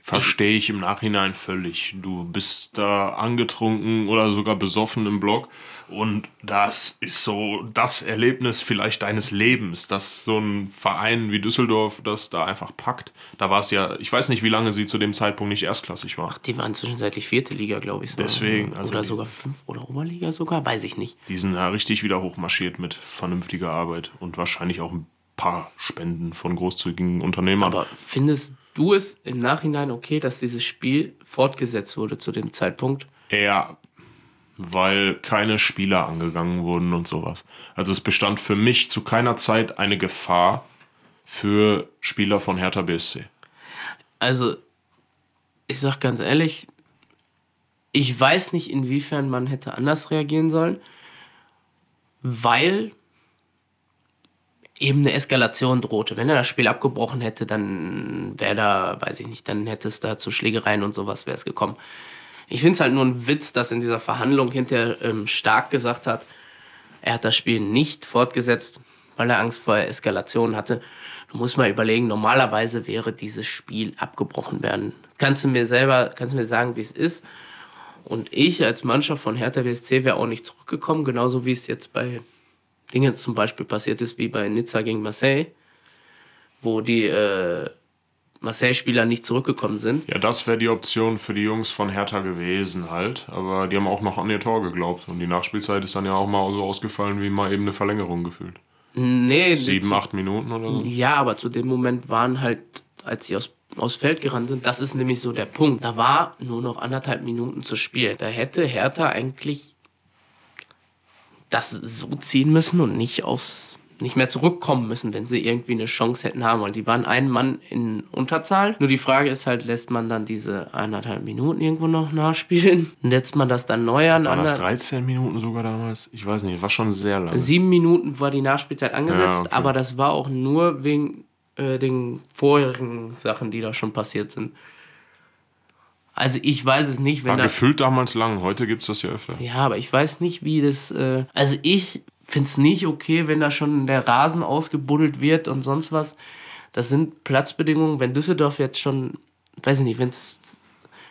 Verstehe ich im Nachhinein völlig. Du bist da angetrunken oder sogar besoffen im Block und das ist so das Erlebnis vielleicht deines Lebens, dass so ein Verein wie Düsseldorf das da einfach packt. Da war es ja, ich weiß nicht, wie lange sie zu dem Zeitpunkt nicht erstklassig war. Ach, die waren zwischenzeitlich vierte Liga, glaube ich. So. Deswegen. Also oder sogar fünf oder Oberliga sogar, weiß ich nicht. Die sind da richtig wieder hochmarschiert mit vernünftiger Arbeit und wahrscheinlich auch ein paar Spenden von großzügigen Unternehmern. Aber findest du es im Nachhinein okay, dass dieses Spiel fortgesetzt wurde zu dem Zeitpunkt? Ja, weil keine Spieler angegangen wurden und sowas. Also es bestand für mich zu keiner Zeit eine Gefahr für Spieler von Hertha BSC. Also, ich sag ganz ehrlich, ich weiß nicht, inwiefern man hätte anders reagieren sollen, weil eben eine Eskalation drohte. Wenn er das Spiel abgebrochen hätte, dann wäre da, weiß ich nicht, dann hätte es da zu Schlägereien und sowas wäre es gekommen. Ich finde es halt nur ein Witz, dass in dieser Verhandlung hinterher ähm, Stark gesagt hat, er hat das Spiel nicht fortgesetzt, weil er Angst vor Eskalation hatte. Du musst mal überlegen, normalerweise wäre dieses Spiel abgebrochen werden. Kannst du mir selber, kannst du mir sagen, wie es ist? Und ich als Mannschaft von Hertha BSC wäre auch nicht zurückgekommen, genauso wie es jetzt bei Dingen zum Beispiel passiert ist, wie bei Nizza gegen Marseille, wo die äh, Marseille-Spieler nicht zurückgekommen sind. Ja, das wäre die Option für die Jungs von Hertha gewesen halt. Aber die haben auch noch an ihr Tor geglaubt. Und die Nachspielzeit ist dann ja auch mal so ausgefallen wie mal eben eine Verlängerung gefühlt. Nee. Sieben, acht Minuten oder so? Ja, aber zu dem Moment waren halt als sie aus, aus Feld gerannt sind. Das ist nämlich so der Punkt. Da war nur noch anderthalb Minuten zu spielen. Da hätte Hertha eigentlich das so ziehen müssen und nicht aus nicht mehr zurückkommen müssen, wenn sie irgendwie eine Chance hätten haben wollen. Die waren ein Mann in Unterzahl. Nur die Frage ist halt, lässt man dann diese eineinhalb Minuten irgendwo noch nachspielen? Lässt man das dann neu an? Waren das 13 Minuten sogar damals? Ich weiß nicht, war schon sehr lang. Sieben Minuten war die Nachspielzeit angesetzt, ja, okay. aber das war auch nur wegen äh, den vorherigen Sachen, die da schon passiert sind. Also ich weiß es nicht, wenn War da, gefühlt damals lang, heute gibt es das ja öfter. Ja, aber ich weiß nicht, wie das. Äh, also ich finde es nicht okay, wenn da schon der Rasen ausgebuddelt wird und sonst was. Das sind Platzbedingungen, wenn Düsseldorf jetzt schon, weiß ich nicht, wenn es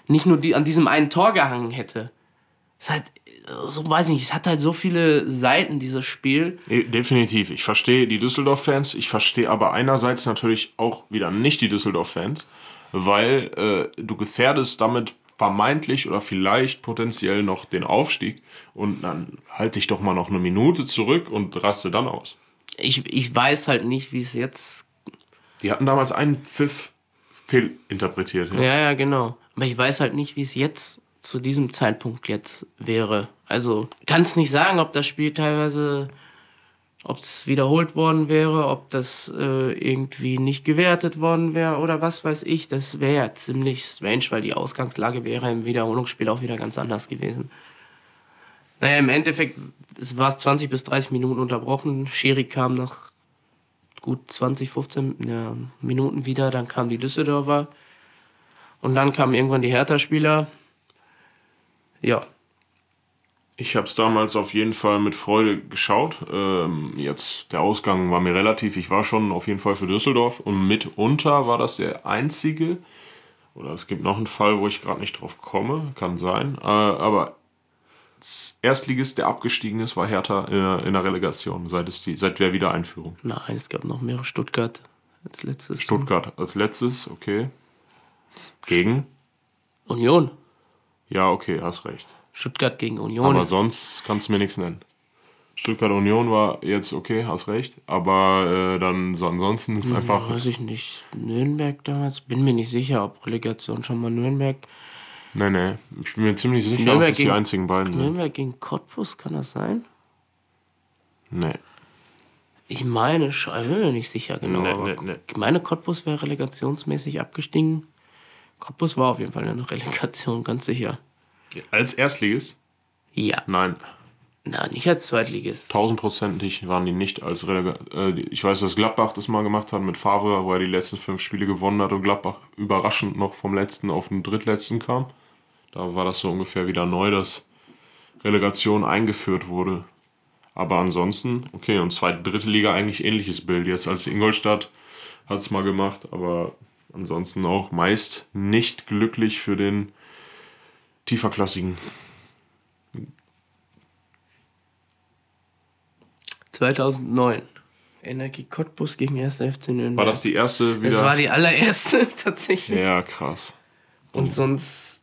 nicht nur die, an diesem einen Tor gehangen hätte. Ist halt, so weiß ich nicht, es hat halt so viele Seiten, dieses Spiel. Definitiv. Ich verstehe die Düsseldorf-Fans, ich verstehe aber einerseits natürlich auch wieder nicht die Düsseldorf-Fans weil äh, du gefährdest damit vermeintlich oder vielleicht potenziell noch den Aufstieg und dann halte ich doch mal noch eine Minute zurück und raste dann aus. Ich, ich weiß halt nicht, wie es jetzt. Die hatten damals einen Pfiff fehlinterpretiert. Ja. ja, ja, genau. Aber ich weiß halt nicht, wie es jetzt zu diesem Zeitpunkt jetzt wäre. Also kann es nicht sagen, ob das Spiel teilweise ob es wiederholt worden wäre, ob das äh, irgendwie nicht gewertet worden wäre oder was weiß ich. Das wäre ja ziemlich strange, weil die Ausgangslage wäre im Wiederholungsspiel auch wieder ganz anders gewesen. Naja, im Endeffekt war es 20 bis 30 Minuten unterbrochen. Schiri kam nach gut 20, 15 ja, Minuten wieder. Dann kamen die Düsseldorfer. Und dann kamen irgendwann die Hertha-Spieler. Ja, ich habe es damals auf jeden Fall mit Freude geschaut. Ähm, jetzt der Ausgang war mir relativ. Ich war schon auf jeden Fall für Düsseldorf und mitunter war das der einzige. Oder es gibt noch einen Fall, wo ich gerade nicht drauf komme, kann sein. Äh, aber Erstligist, der abgestiegen ist, war Hertha in, in der Relegation seit, es die, seit der Wiedereinführung. Nein, es gab noch mehrere. Stuttgart als letztes. Stuttgart als letztes, okay. Gegen? Union. Ja, okay, hast recht. Stuttgart gegen Union. Aber sonst kannst du mir nichts nennen. Stuttgart Union war jetzt okay, hast recht. Aber äh, dann so ansonsten ist es hm, einfach. Weiß ich nicht. Nürnberg damals? Bin mir nicht sicher, ob Relegation schon mal Nürnberg. Nee, nee. Ich bin mir ziemlich sicher, Nürnberg dass das gegen, die einzigen beiden sind. Nürnberg gegen Cottbus, kann das sein? Nee. Ich meine, ich bin mir nicht sicher genau. Nee, aber nee, nee. Ich meine, Cottbus wäre relegationsmäßig abgestiegen. Cottbus war auf jeden Fall in der Relegation, ganz sicher. Als Erstligist? Ja. Nein. Na, nicht als Zweitligist. Tausendprozentig waren die nicht als Relegation. Äh, ich weiß, dass Gladbach das mal gemacht hat mit Favre, wo er die letzten fünf Spiele gewonnen hat und Gladbach überraschend noch vom letzten auf den drittletzten kam. Da war das so ungefähr wieder neu, dass Relegation eingeführt wurde. Aber ansonsten, okay, und zweite, dritte Liga eigentlich ähnliches Bild. Jetzt als Ingolstadt hat es mal gemacht, aber ansonsten auch meist nicht glücklich für den tieferklassigen. 2009. Energie Cottbus gegen 1. FC Nürnberg. War das die erste wieder? Es war die allererste tatsächlich. Ja, krass. Und sonst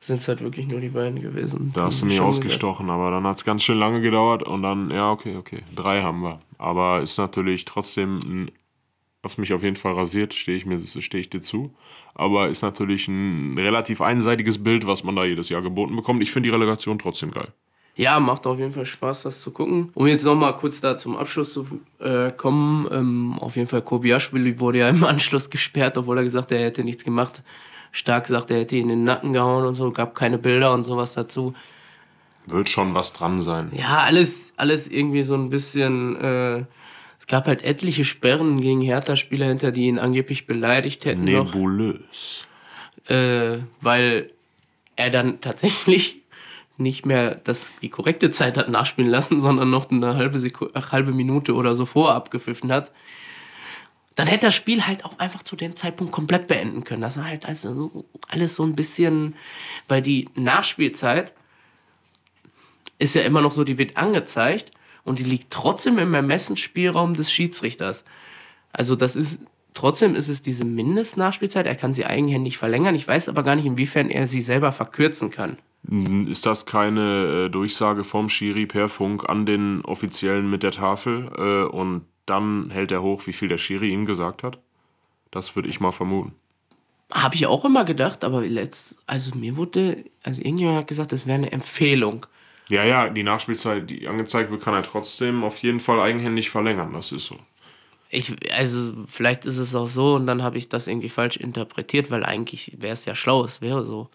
sind es halt wirklich nur die beiden gewesen. Da hast du mich ausgestochen, gesagt. aber dann hat es ganz schön lange gedauert und dann, ja, okay, okay. Drei haben wir. Aber ist natürlich trotzdem, was mich auf jeden Fall rasiert, stehe ich, mir, steh ich dir zu aber ist natürlich ein relativ einseitiges Bild, was man da jedes Jahr geboten bekommt. Ich finde die Relegation trotzdem geil. Ja, macht auf jeden Fall Spaß, das zu gucken. Um jetzt nochmal kurz da zum Abschluss zu äh, kommen, ähm, auf jeden Fall Kobiaschwili wurde ja im Anschluss gesperrt, obwohl er gesagt hat, er hätte nichts gemacht. Stark sagt, er hätte ihn in den Nacken gehauen und so, gab keine Bilder und sowas dazu. Wird schon was dran sein. Ja, alles, alles irgendwie so ein bisschen äh, es gab halt etliche Sperren gegen Hertha-Spieler hinter, die ihn angeblich beleidigt hätten. Nebulös. Noch, äh, weil er dann tatsächlich nicht mehr das, die korrekte Zeit hat nachspielen lassen, sondern noch eine halbe, Sekunde, ach, halbe Minute oder so vorabgepfiffen hat. Dann hätte das Spiel halt auch einfach zu dem Zeitpunkt komplett beenden können. Das ist halt also alles so ein bisschen, weil die Nachspielzeit ist ja immer noch so, die wird angezeigt und die liegt trotzdem im Ermessensspielraum des Schiedsrichters. Also das ist trotzdem ist es diese Mindestnachspielzeit. Er kann sie eigenhändig verlängern. Ich weiß aber gar nicht, inwiefern er sie selber verkürzen kann. Ist das keine äh, Durchsage vom Schiri per Funk an den Offiziellen mit der Tafel äh, und dann hält er hoch, wie viel der Schiri ihm gesagt hat? Das würde ich mal vermuten. Habe ich auch immer gedacht, aber letzt, also mir wurde, also irgendjemand hat gesagt, das wäre eine Empfehlung. Ja, ja, die Nachspielzeit, die angezeigt wird, kann er trotzdem auf jeden Fall eigenhändig verlängern. Das ist so. Ich, also vielleicht ist es auch so und dann habe ich das irgendwie falsch interpretiert, weil eigentlich wäre es ja schlau, es wäre so.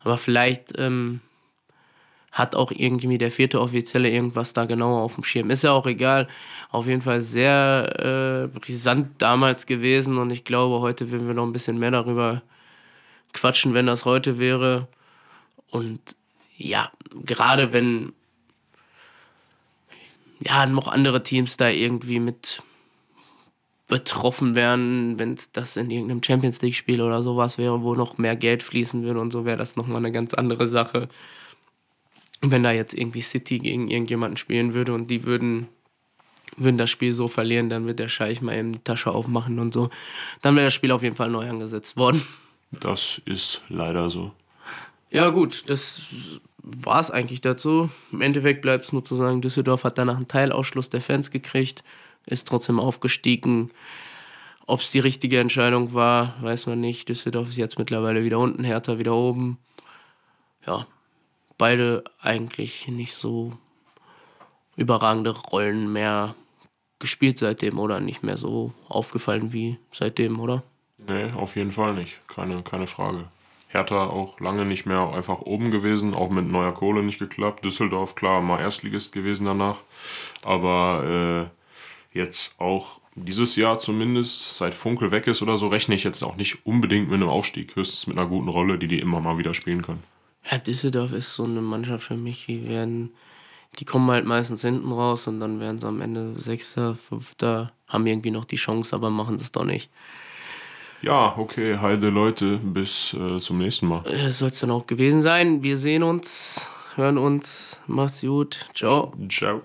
Aber vielleicht ähm, hat auch irgendwie der vierte Offizielle irgendwas da genauer auf dem Schirm. Ist ja auch egal. Auf jeden Fall sehr äh, brisant damals gewesen und ich glaube, heute würden wir noch ein bisschen mehr darüber quatschen, wenn das heute wäre. Und ja, gerade wenn ja noch andere Teams da irgendwie mit betroffen wären, wenn das in irgendeinem Champions League Spiel oder sowas wäre, wo noch mehr Geld fließen würde und so wäre das nochmal eine ganz andere Sache. Wenn da jetzt irgendwie City gegen irgendjemanden spielen würde und die würden würden das Spiel so verlieren, dann wird der Scheich mal eben die Tasche aufmachen und so. Dann wäre das Spiel auf jeden Fall neu angesetzt worden. Das ist leider so. Ja, gut, das war es eigentlich dazu. Im Endeffekt bleibt es nur zu sagen, Düsseldorf hat danach einen Teilausschluss der Fans gekriegt, ist trotzdem aufgestiegen. Ob es die richtige Entscheidung war, weiß man nicht. Düsseldorf ist jetzt mittlerweile wieder unten, Hertha wieder oben. Ja, beide eigentlich nicht so überragende Rollen mehr gespielt seitdem oder nicht mehr so aufgefallen wie seitdem, oder? Nee, auf jeden Fall nicht. Keine, keine Frage. Hertha auch lange nicht mehr einfach oben gewesen, auch mit neuer Kohle nicht geklappt. Düsseldorf, klar, mal Erstligist gewesen danach. Aber äh, jetzt auch dieses Jahr zumindest, seit Funkel weg ist oder so, rechne ich jetzt auch nicht unbedingt mit einem Aufstieg. Höchstens mit einer guten Rolle, die die immer mal wieder spielen können. Ja, Düsseldorf ist so eine Mannschaft für mich, die werden, die kommen halt meistens hinten raus und dann werden sie am Ende Sechster, Fünfter, haben irgendwie noch die Chance, aber machen es doch nicht. Ja, okay, heide Leute, bis äh, zum nächsten Mal. Das soll es dann auch gewesen sein. Wir sehen uns, hören uns. Macht's gut. Ciao. Ciao.